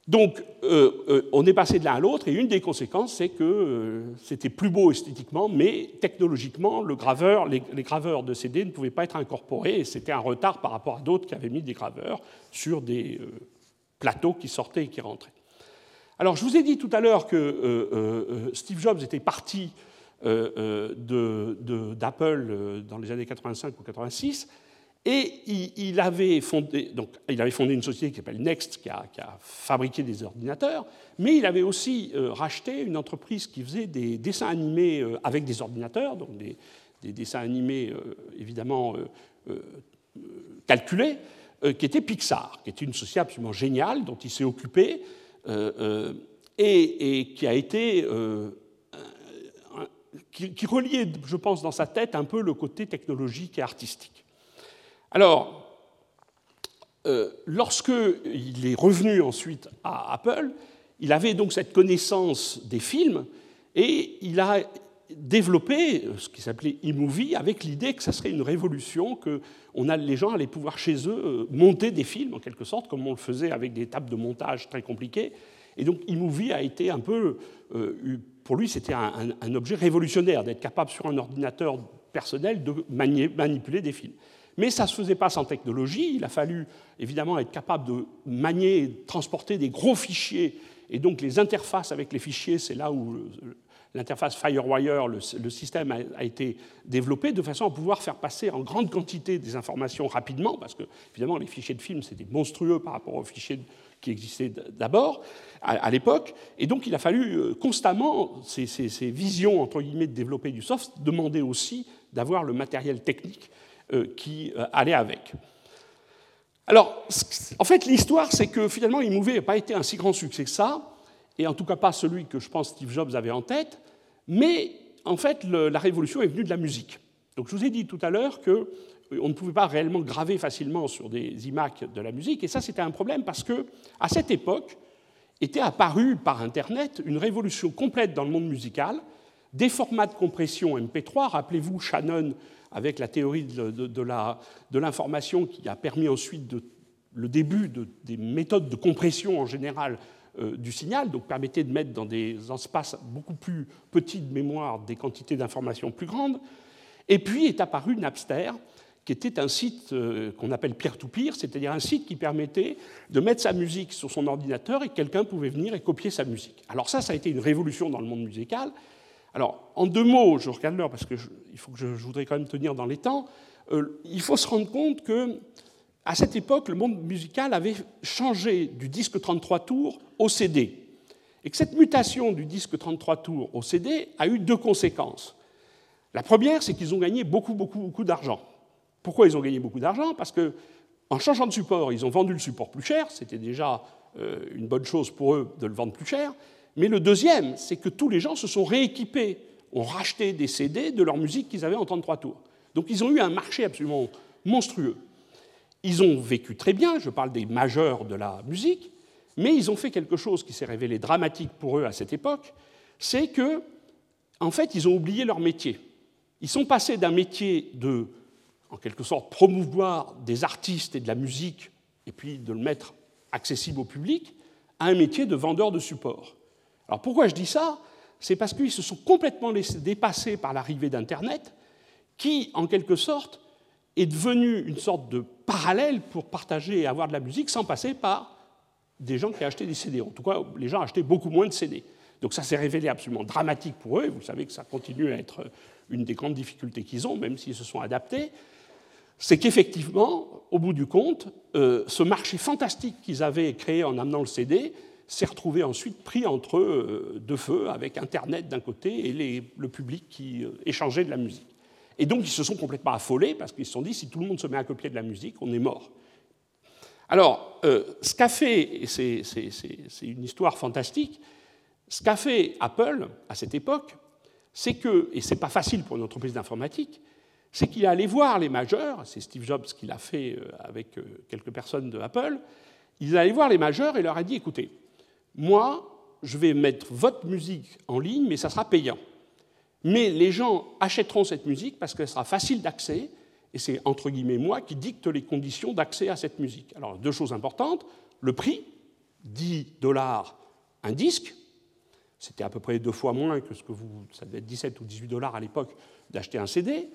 Speaker 2: Donc, euh, on est passé de l'un à l'autre, et une des conséquences, c'est que c'était plus beau esthétiquement, mais technologiquement, les, graveurs de CD ne pouvaient pas être incorporés, et c'était un retard par rapport à d'autres qui avaient mis des graveurs sur des plateaux qui sortaient et qui rentraient. Alors, je vous ai dit tout à l'heure que euh, euh, Steve Jobs était parti euh, d'Apple dans les années 85 ou 86, et il, avait fondé, donc, il avait fondé une société qui s'appelle Next, qui a, fabriqué des ordinateurs, mais il avait aussi racheté une entreprise qui faisait des dessins animés avec des ordinateurs, donc des, des dessins animés évidemment calculés, qui était Pixar, qui était une société absolument géniale dont il s'est occupé euh, euh, et, qui a été euh, qui, reliait, je pense, dans sa tête un peu le côté technologique et artistique. Alors, lorsqu'il est revenu ensuite à Apple, il avait donc cette connaissance des films et il a développé ce qui s'appelait eMovie avec l'idée que ça serait une révolution, que on a, les gens allaient pouvoir chez eux euh, monter des films en quelque sorte, comme on le faisait avec des tables de montage très compliquées. Et donc eMovie a été un peu, euh, pour lui, c'était un, objet révolutionnaire d'être capable sur un ordinateur personnel de manipuler des films. Mais ça ne se faisait pas sans technologie. Il a fallu évidemment être capable de manier, transporter des gros fichiers. Et donc les interfaces avec les fichiers, c'est là où l'interface FireWire, le, système a, été développé de façon à pouvoir faire passer en grande quantité des informations rapidement, parce que évidemment les fichiers de film c'était monstrueux par rapport aux fichiers qui existaient d'abord à, l'époque, et donc il a fallu euh, constamment ces, visions entre guillemets de développer du soft demander aussi d'avoir le matériel technique qui euh, allait avec. Alors, en fait, l'histoire, c'est que finalement, iMovie n'a pas été un si grand succès que ça, et en tout cas pas celui que je pense Steve Jobs avait en tête, mais en fait, la révolution est venue de la musique. Donc, je vous ai dit tout à l'heure que on ne pouvait pas réellement graver facilement sur des iMac de la musique, et ça c'était un problème parce que à cette époque était apparue par Internet une révolution complète dans le monde musical, des formats de compression MP3, rappelez-vous Shannon avec la théorie de, l'information qui a permis ensuite le début des méthodes de compression en général euh, du signal, donc permettait de mettre dans des espaces beaucoup plus petits de mémoire des quantités d'informations plus grandes. Et puis est apparu Napster, qui était un site euh, qu'on appelle peer-to-peer, c'est-à-dire un site qui permettait de mettre sa musique sur son ordinateur et quelqu'un pouvait venir et copier sa musique. Alors ça, ça a été une révolution dans le monde musical. Alors, en deux mots, je regarde l'heure parce que il faut que je, voudrais quand même tenir dans les temps. Euh, il faut se rendre compte que à cette époque, le monde musical avait changé du disque 33 tours au CD. Et que cette mutation du disque 33 tours au CD a eu deux conséquences. La première, c'est qu'ils ont gagné beaucoup, beaucoup, beaucoup d'argent. Pourquoi ils ont gagné beaucoup d'argent? Parce que en changeant de support, ils ont vendu le support plus cher, c'était déjà euh, une bonne chose pour eux de le vendre plus cher. Mais le deuxième, c'est que tous les gens se sont rééquipés, ont racheté des CD de leur musique qu'ils avaient en 33 tours. Donc ils ont eu un marché absolument monstrueux. Ils ont vécu très bien, je parle des majeurs de la musique, mais ils ont fait quelque chose qui s'est révélé dramatique pour eux à cette époque, c'est que, en fait, ils ont oublié leur métier. Ils sont passés d'un métier de en quelque sorte promouvoir des artistes et de la musique, et puis de le mettre accessible au public, à un métier de vendeur de support. Alors pourquoi je dis ça? C'est parce qu'ils se sont complètement dépasser par l'arrivée d'Internet, qui, en quelque sorte, est devenu une sorte de parallèle pour partager et avoir de la musique sans passer par des gens qui achetaient des CD. En tout cas, les gens achetaient beaucoup moins de CD. Donc ça s'est révélé absolument dramatique pour eux, vous savez que ça continue à être une des grandes difficultés qu'ils ont, même s'ils se sont adaptés c'est qu'effectivement, au bout du compte, euh, ce marché fantastique qu'ils avaient créé en amenant le CD s'est retrouvé ensuite pris entre euh, deux feux, avec Internet d'un côté et le public qui euh, échangeait de la musique. Et donc ils se sont complètement affolés parce qu'ils se sont dit si tout le monde se met à copier de la musique, on est mort. Alors, ce qu'a fait, et c'est une histoire fantastique, ce qu'a fait Apple à cette époque, c'est que, et ce n'est pas facile pour une entreprise d'informatique, c'est qu'il est allé voir les majeurs, c'est Steve Jobs qui l'a fait euh, avec euh, quelques personnes de Apple, il est allé voir les majeurs et leur a dit, écoutez, moi, je vais mettre votre musique en ligne, mais ça sera payant. Mais les gens achèteront cette musique parce qu'elle sera facile d'accès, et c'est entre guillemets moi qui dicte les conditions d'accès à cette musique. Alors, deux choses importantes, le prix, 10 dollars un disque, c'était à peu près deux fois moins que ce que vous, ça devait être 17 ou 18 dollars à l'époque d'acheter un CD,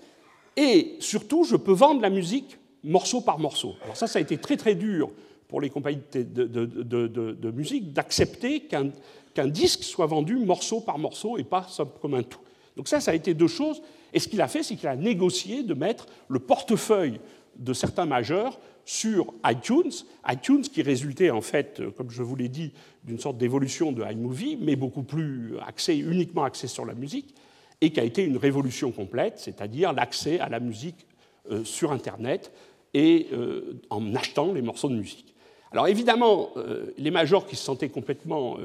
Speaker 2: et surtout, je peux vendre la musique morceau par morceau. Alors ça, ça a été très très dur pour les compagnies de, musique d'accepter qu'un disque soit vendu morceau par morceau et pas comme un tout. Donc ça, ça a été deux choses. Et ce qu'il a fait, c'est qu'il a négocié de mettre le portefeuille de certains majeurs sur iTunes, iTunes qui résultait en fait, comme je vous l'ai dit, d'une sorte d'évolution de iMovie, mais beaucoup plus axé, uniquement axé sur la musique et qui a été une révolution complète, c'est-à-dire l'accès à la musique euh, sur Internet et euh, en achetant les morceaux de musique. Alors évidemment, euh, les majors qui se sentaient complètement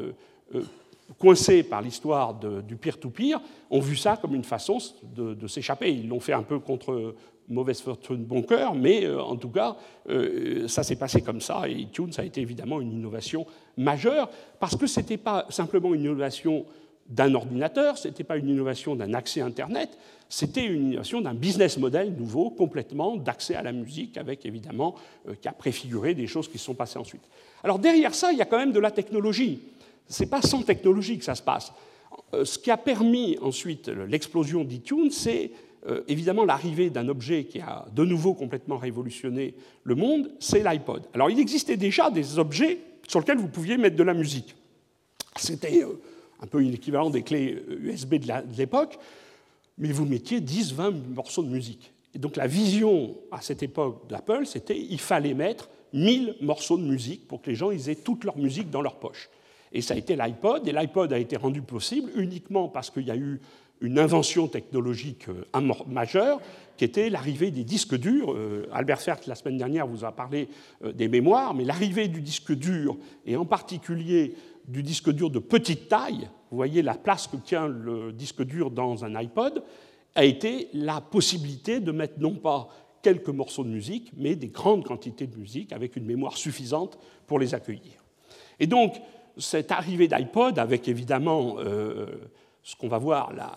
Speaker 2: coincés par l'histoire du peer-to-peer ont vu ça comme une façon de, s'échapper. Ils l'ont fait un peu contre mauvaise fortune, bon cœur, mais en tout cas, ça s'est passé comme ça, et iTunes a été évidemment une innovation majeure, parce que ce n'était pas simplement une innovation d'un ordinateur, ce n'était pas une innovation d'un accès Internet, c'était une innovation d'un business model nouveau, complètement, d'accès à la musique, avec évidemment, euh, qui a préfiguré des choses qui se sont passées ensuite. Alors derrière ça, il y a quand même de la technologie. Ce n'est pas sans technologie que ça se passe. Euh, ce qui a permis ensuite l'explosion d'iTunes, c'est euh, évidemment l'arrivée d'un objet qui a de nouveau complètement révolutionné le monde, c'est l'iPod. Alors il existait déjà des objets sur lesquels vous pouviez mettre de la musique. C'était un peu l'équivalent des clés USB de l'époque, mais vous mettiez 10, 20 morceaux de musique. Et donc la vision à cette époque d'Apple, c'était il fallait mettre 1000 morceaux de musique pour que les gens aient toute leur musique dans leur poche. Et ça a été l'iPod, et l'iPod a été rendu possible uniquement parce qu'il y a eu une invention technologique majeure qui était l'arrivée des disques durs. Albert Fert, la semaine dernière, vous a parlé des mémoires, mais l'arrivée du disque dur, et en particulier du disque dur de petite taille, vous voyez la place que tient le disque dur dans un iPod, a été la possibilité de mettre non pas quelques morceaux de musique, mais des grandes quantités de musique avec une mémoire suffisante pour les accueillir. Et donc, cette arrivée d'iPod, avec évidemment euh, ce qu'on va voir, la,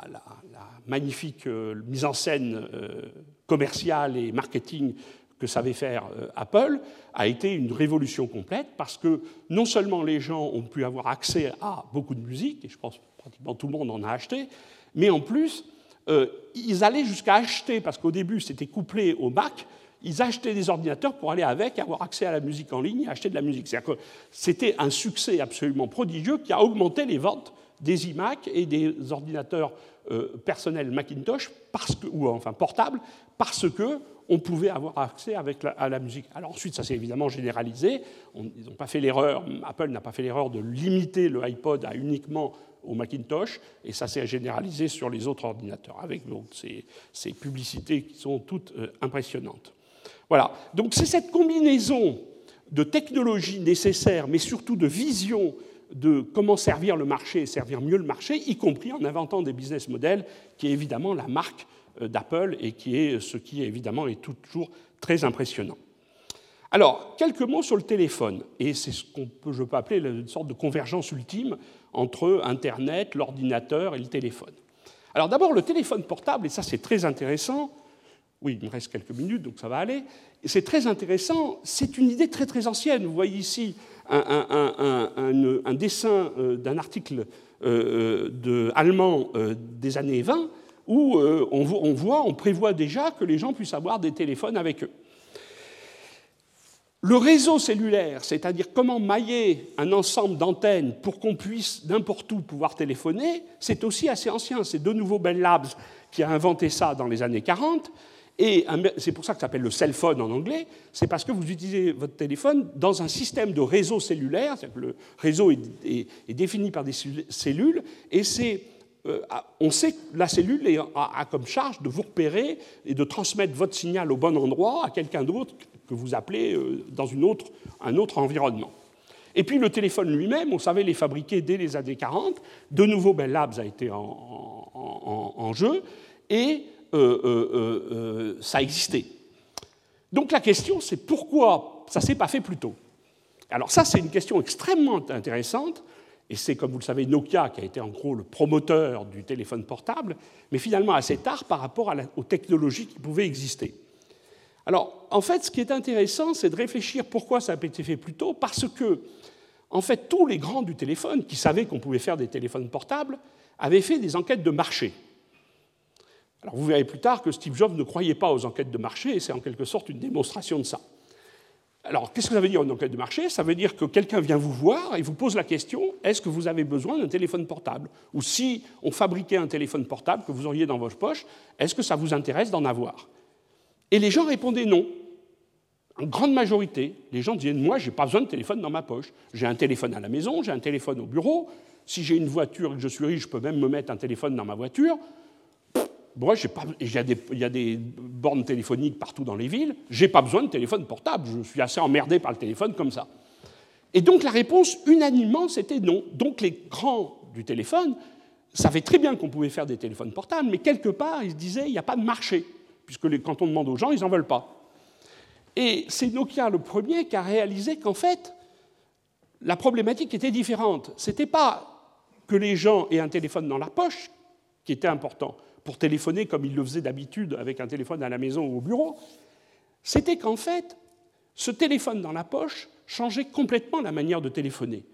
Speaker 2: magnifique euh, mise en scène euh, commerciale et marketing que savait faire Apple, a été une révolution complète parce que non seulement les gens ont pu avoir accès à beaucoup de musique, et je pense que pratiquement tout le monde en a acheté, mais en plus, euh, ils allaient jusqu'à acheter, parce qu'au début c'était couplé au Mac, ils achetaient des ordinateurs pour aller avec, avoir accès à la musique en ligne et acheter de la musique. C'est-à-dire que c'était un succès absolument prodigieux qui a augmenté les ventes des iMac et des ordinateurs euh, personnels Macintosh, parce que, ou enfin portables, parce que on pouvait avoir accès avec à la musique. Alors ensuite, ça s'est évidemment généralisé. ils n'ont pas fait l'erreur, Apple n'a pas fait l'erreur de limiter le iPod à uniquement au Macintosh, et ça s'est généralisé sur les autres ordinateurs, avec ces, publicités qui sont toutes euh, impressionnantes. Voilà, donc c'est cette combinaison de technologies nécessaires, mais surtout de vision de comment servir le marché et servir mieux le marché, y compris en inventant des business models, qui est évidemment la marque euh, d'Apple et qui est ce qui évidemment est toujours très impressionnant. Alors, quelques mots sur le téléphone, et c'est ce qu'on peut, je peux appeler une sorte de convergence ultime entre Internet, l'ordinateur et le téléphone. Alors d'abord, le téléphone portable, et ça c'est très intéressant, oui, il me reste quelques minutes, donc ça va aller, c'est très intéressant, c'est une idée très très ancienne. Vous voyez ici un, dessin euh, d'un article euh, de, allemand euh, des années 20 où on voit, on prévoit déjà que les gens puissent avoir des téléphones avec eux. Le réseau cellulaire, c'est-à-dire comment mailler un ensemble d'antennes pour qu'on puisse n'importe où pouvoir téléphoner, c'est aussi assez ancien. C'est de nouveau Bell Labs qui a inventé ça dans les années 40. Et c'est pour ça que ça s'appelle le cell phone en anglais. C'est parce que vous utilisez votre téléphone dans un système de réseau cellulaire. le réseau est, défini par des cellules et c'est euh, on sait que la cellule a, comme charge de vous repérer et de transmettre votre signal au bon endroit à quelqu'un d'autre que vous appelez euh, dans un autre environnement. Et puis le téléphone lui-même, on savait les fabriquer dès les années 40. De nouveau, Bell Labs a été en, jeu et ça a existé. Donc la question, c'est pourquoi ça ne s'est pas fait plus tôt? Alors ça, c'est une question extrêmement intéressante. Et c'est, comme vous le savez, Nokia qui a été en gros le promoteur du téléphone portable, mais finalement assez tard par rapport aux technologies qui pouvaient exister. Alors, en fait, ce qui est intéressant, c'est de réfléchir pourquoi ça a été fait plus tôt, parce que, en fait, tous les grands du téléphone, qui savaient qu'on pouvait faire des téléphones portables, avaient fait des enquêtes de marché. Alors, vous verrez plus tard que Steve Jobs ne croyait pas aux enquêtes de marché, et c'est en quelque sorte une démonstration de ça. Alors, qu'est-ce que ça veut dire une enquête de marché? Ça veut dire que quelqu'un vient vous voir et vous pose la question est-ce que vous avez besoin d'un téléphone portable? Ou si on fabriquait un téléphone portable que vous auriez dans votre poche, est-ce que ça vous intéresse d'en avoir? Et les gens répondaient non. En grande majorité, les gens disaient Moi, je n'ai pas besoin de téléphone dans ma poche. J'ai un téléphone à la maison, j'ai un téléphone au bureau. Si j'ai une voiture et que je suis riche, je peux même me mettre un téléphone dans ma voiture. Il, y a des, bornes téléphoniques partout dans les villes. Je n'ai pas besoin de téléphone portable. Je suis assez emmerdé par le téléphone comme ça. Et donc la réponse, unanimement, c'était non. Donc les grands du téléphone savaient très bien qu'on pouvait faire des téléphones portables, mais quelque part, ils se disaient il n'y a pas de marché puisque quand on demande aux gens, ils n'en veulent pas. Et c'est Nokia le premier qui a réalisé qu'en fait, la problématique était différente. Ce n'était pas que les gens aient un téléphone dans la poche qui était important pour téléphoner comme ils le faisaient d'habitude avec un téléphone à la maison ou au bureau. C'était qu'en fait, ce téléphone dans la poche changeait complètement la manière de téléphoner.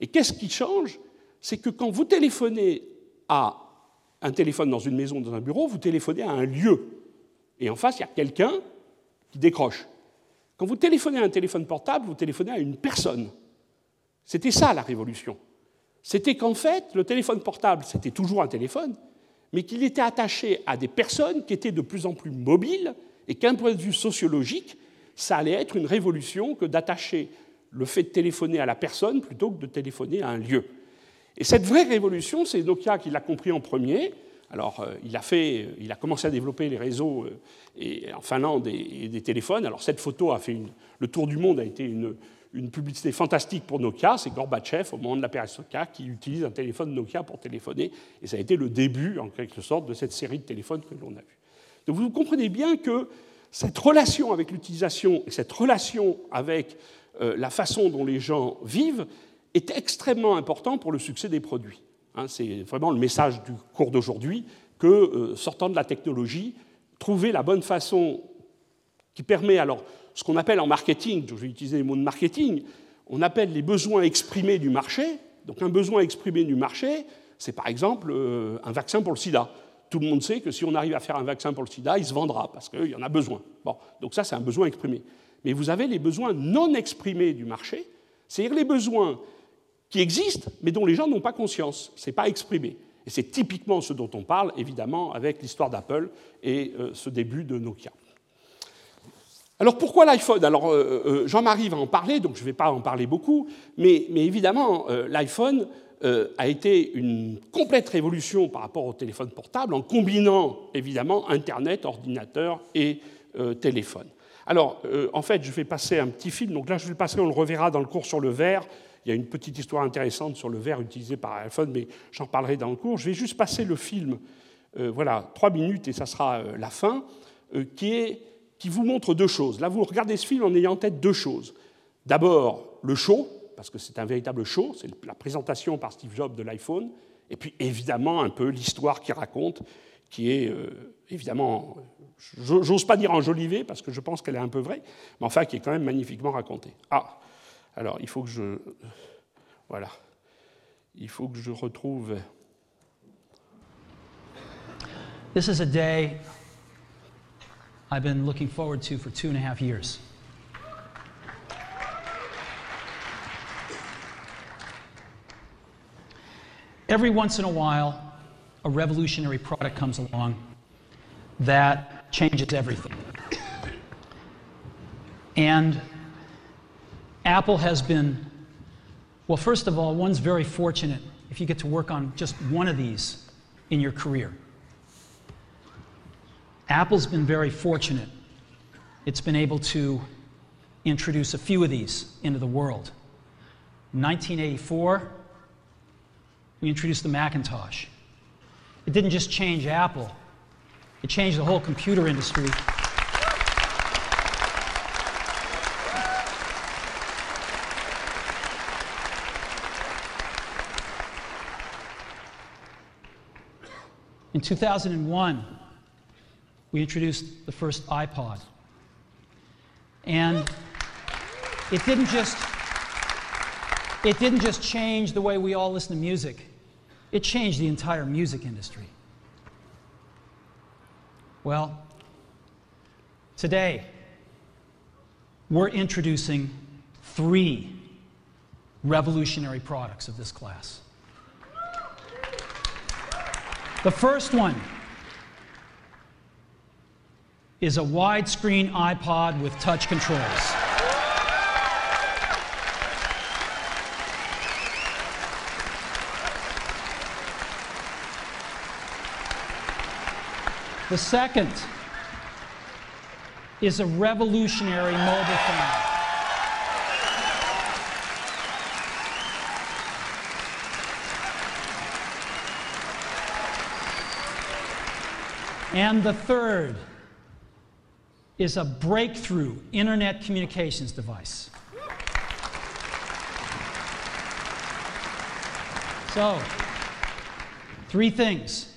Speaker 2: Et qu'est-ce qui change? C'est que quand vous téléphonez à un téléphone dans une maison, dans un bureau, vous téléphonez à un lieu. Et en face, il y a quelqu'un qui décroche. Quand vous téléphonez à un téléphone portable, vous téléphonez à une personne. C'était ça la révolution. C'était qu'en fait, le téléphone portable, c'était toujours un téléphone, mais qu'il était attaché à des personnes qui étaient de plus en plus mobiles et qu'un point de vue sociologique, ça allait être une révolution que d'attacher le fait de téléphoner à la personne plutôt que de téléphoner à un lieu. Et cette vraie révolution, c'est Nokia qui l'a compris en premier, Alors, euh, il, a fait, il a commencé à développer les réseaux et, en Finlande et, des téléphones. Alors, cette photo a fait le tour du monde, a été une, une publicité fantastique pour Nokia. C'est Gorbatchev, au moment de la perestroïka, qui utilise un téléphone Nokia pour téléphoner. Et ça a été le début, en quelque sorte, de cette série de téléphones que l'on a vus. Donc, vous comprenez bien que cette relation avec l'utilisation et cette relation avec euh, la façon dont les gens vivent est extrêmement important pour le succès des produits. Hein, c'est vraiment le message du cours d'aujourd'hui que, euh, sortant de la technologie, trouver la bonne façon qui permet alors ce qu'on appelle en marketing, je vais utiliser les mots de marketing, on appelle les besoins exprimés du marché. Donc un besoin exprimé du marché, c'est par exemple euh, un vaccin pour le sida. Tout le monde sait que si on arrive à faire un vaccin pour le sida, il se vendra parce qu'il y en a besoin. Bon, donc ça, c'est un besoin exprimé. Mais vous avez les besoins non exprimés du marché, c'est-à-dire les besoins qui existent, mais dont les gens n'ont pas conscience. Ce n'est pas exprimé. Et c'est typiquement ce dont on parle, évidemment, avec l'histoire d'Apple et euh, ce début de Nokia. Alors pourquoi l'iPhone? Alors euh, euh, Jean-Marie va en parler, donc je ne vais pas en parler beaucoup, mais, évidemment, l'iPhone a été une complète révolution par rapport au téléphone portable en combinant évidemment Internet, ordinateur et téléphone. Alors, euh, en fait, je vais passer un petit film. Donc là, je vais passer, on le reverra dans le cours sur le verre. Il y a une petite histoire intéressante sur le verre utilisé par iPhone, mais j'en parlerai dans le cours. Je vais juste passer le film, euh, voilà, trois minutes et ça sera euh, la fin, qui, est, qui vous montre deux choses. Là, vous regardez ce film en ayant en tête deux choses. D'abord, le show, parce que c'est un véritable show, c'est la présentation par Steve Jobs de l'iPhone, et puis évidemment un peu l'histoire qu'il raconte, qui est évidemment j'ose pas dire enjolivée parce que je pense qu'elle est un peu vraie, mais enfin qui est quand même magnifiquement racontée. Ah, alors il faut que je. Voilà. Il faut que je retrouve.
Speaker 4: This is a day I've been looking forward to for two and a half years. Every once in a while, a revolutionary product comes along that changes everything. And Apple has been, well, first of all, one's very fortunate if you get to work on just one of these in your career. Apple's been very fortunate. It's been able to introduce a few of these into the world. In 1984, we introduced the Macintosh. It didn't just change Apple, it changed the whole computer industry. In 2001, we introduced the first iPod. And it didn't just it didn't just change the way we all listen to music. It changed the entire music industry. Well, today we're introducing three revolutionary products of this class. The first one is a widescreen iPod with touch controls. The second is a revolutionary mobile phone. And the third is a breakthrough internet communications device. So, three things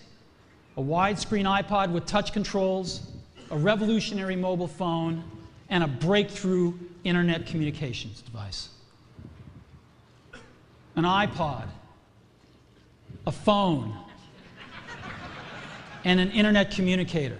Speaker 4: a widescreen iPod with touch controls, a revolutionary mobile phone, and a breakthrough internet communications device. An iPod, a phone, and an internet communicator.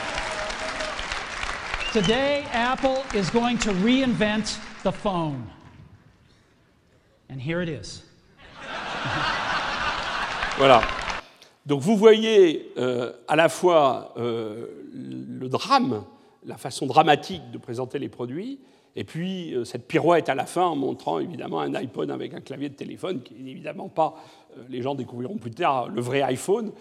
Speaker 4: today, Apple is going to reinvent the phone. And here it is.
Speaker 2: Voilà. Donc vous voyez euh, à la fois euh, le drame, la façon dramatique de présenter les produits, et puis euh, cette pirouette à la fin en montrant évidemment un iPhone avec un clavier de téléphone, qui n'est évidemment pas, les gens découvriront plus tard, le vrai iPhone,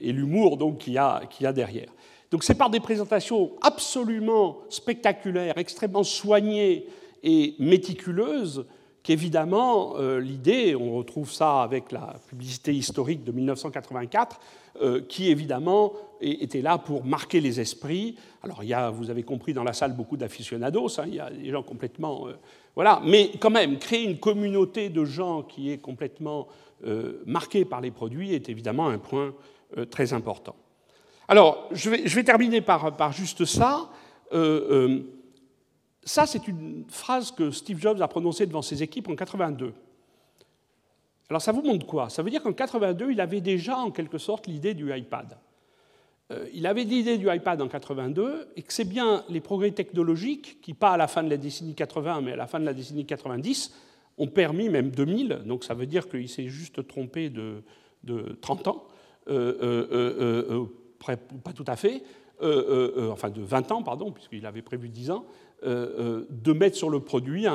Speaker 2: et l'humour donc qu'il y, a derrière. Donc c'est par des présentations absolument spectaculaires, extrêmement soignées et méticuleuses qu'évidemment, euh, l'idée, on retrouve ça avec la publicité historique de 1984, euh, qui évidemment était là pour marquer les esprits. Alors, il y a, vous avez compris, dans la salle beaucoup d'aficionados, hein, il y a des gens complètement. Euh, voilà, mais quand même, créer une communauté de gens qui est complètement marquée par les produits est évidemment un point très important. Alors, je vais, terminer par, juste ça. Ça, c'est une phrase que Steve Jobs a prononcée devant ses équipes en 82. Alors ça vous montre quoi? Ça veut dire qu'en 82, il avait déjà en quelque sorte l'idée du iPad. Euh, il avait l'idée du iPad en 82 et que c'est bien les progrès technologiques qui, pas à la fin de la décennie 80, mais à la fin de la décennie 90, ont permis, même 2000, donc ça veut dire qu'il s'est juste trompé de, 30 ans, euh, euh, pas tout à fait, enfin de 20 ans, pardon, puisqu'il avait prévu 10 ans, euh, euh, de mettre sur le, produit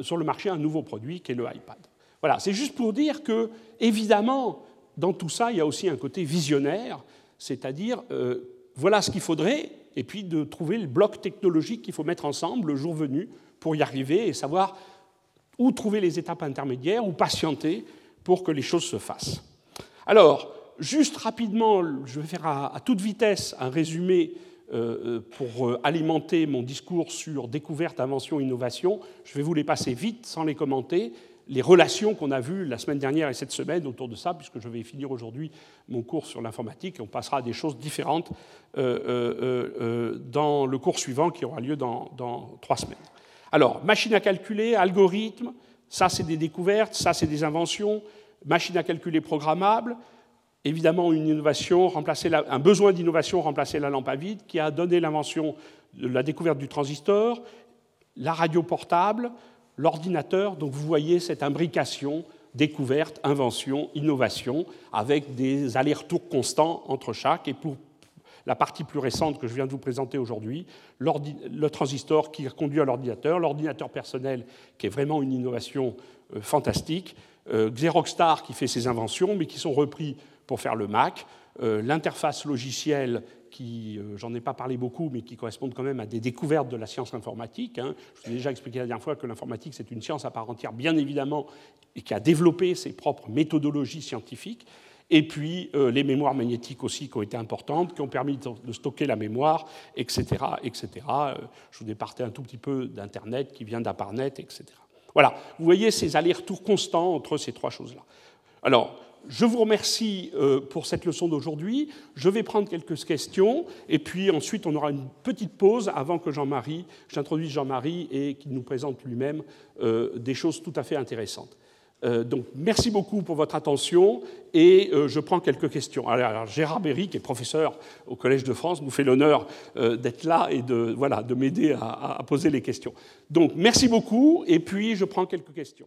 Speaker 2: sur le marché un nouveau produit qui est le iPad. Voilà, c'est juste pour dire que, évidemment, dans tout ça, il y a aussi un côté visionnaire, c'est-à-dire, euh, voilà ce qu'il faudrait, et puis de trouver le bloc technologique qu'il faut mettre ensemble le jour venu pour y arriver et savoir où trouver les étapes intermédiaires, ou patienter pour que les choses se fassent. Alors, juste rapidement, je vais faire à toute vitesse un résumé euh, euh, pour euh, alimenter mon discours sur découverte, invention, innovation. Je vais vous les passer vite sans les commenter. Les relations qu'on a vues la semaine dernière et cette semaine autour de ça, puisque je vais finir aujourd'hui mon cours sur l'informatique on passera à des choses différentes dans le cours suivant qui aura lieu dans, dans trois semaines. Alors, machine à calculer, algorithme, ça c'est des découvertes, ça c'est des inventions, machine à calculer programmable, évidemment une innovation, un besoin d'innovation remplacer la lampe à vide, qui a donné l'invention la découverte du transistor, la radio portable, l'ordinateur. Donc vous voyez cette imbrication découverte, invention, innovation, avec des allers-retours constants entre chaque. Et pour la partie plus récente que je viens de vous présenter aujourd'hui, le transistor qui conduit à l'ordinateur, l'ordinateur personnel qui est vraiment une innovation euh, fantastique, euh, Xeroxstar qui fait ses inventions, mais qui sont repris pour faire le Mac, euh, l'interface logicielle qui, euh, j'en ai pas parlé beaucoup, mais qui correspondent quand même à des découvertes de la science informatique. Hein. Je vous ai déjà expliqué la dernière fois que l'informatique, c'est une science à part entière, bien évidemment, et qui a développé ses propres méthodologies scientifiques. Et puis euh, les mémoires magnétiques aussi qui ont été importantes, qui ont permis de stocker la mémoire, etc. etc. je vous départais un tout petit peu d'Internet qui vient d'Aparnet, etc. Voilà, vous voyez ces allers-retours constants entre ces trois choses-là. Alors, je vous remercie euh, pour cette leçon d'aujourd'hui. Je vais prendre quelques questions et puis ensuite on aura une petite pause avant que Jean-Marie, j'introduise Jean-Marie et qu'il nous présente lui-même euh, des choses tout à fait intéressantes. Euh, donc merci beaucoup pour votre attention et je prends quelques questions. Alors, Gérard Berry, qui est professeur au Collège de France, nous fait l'honneur d'être là et de, voilà, de m'aider à, à poser les questions. Donc merci beaucoup et puis je prends quelques questions.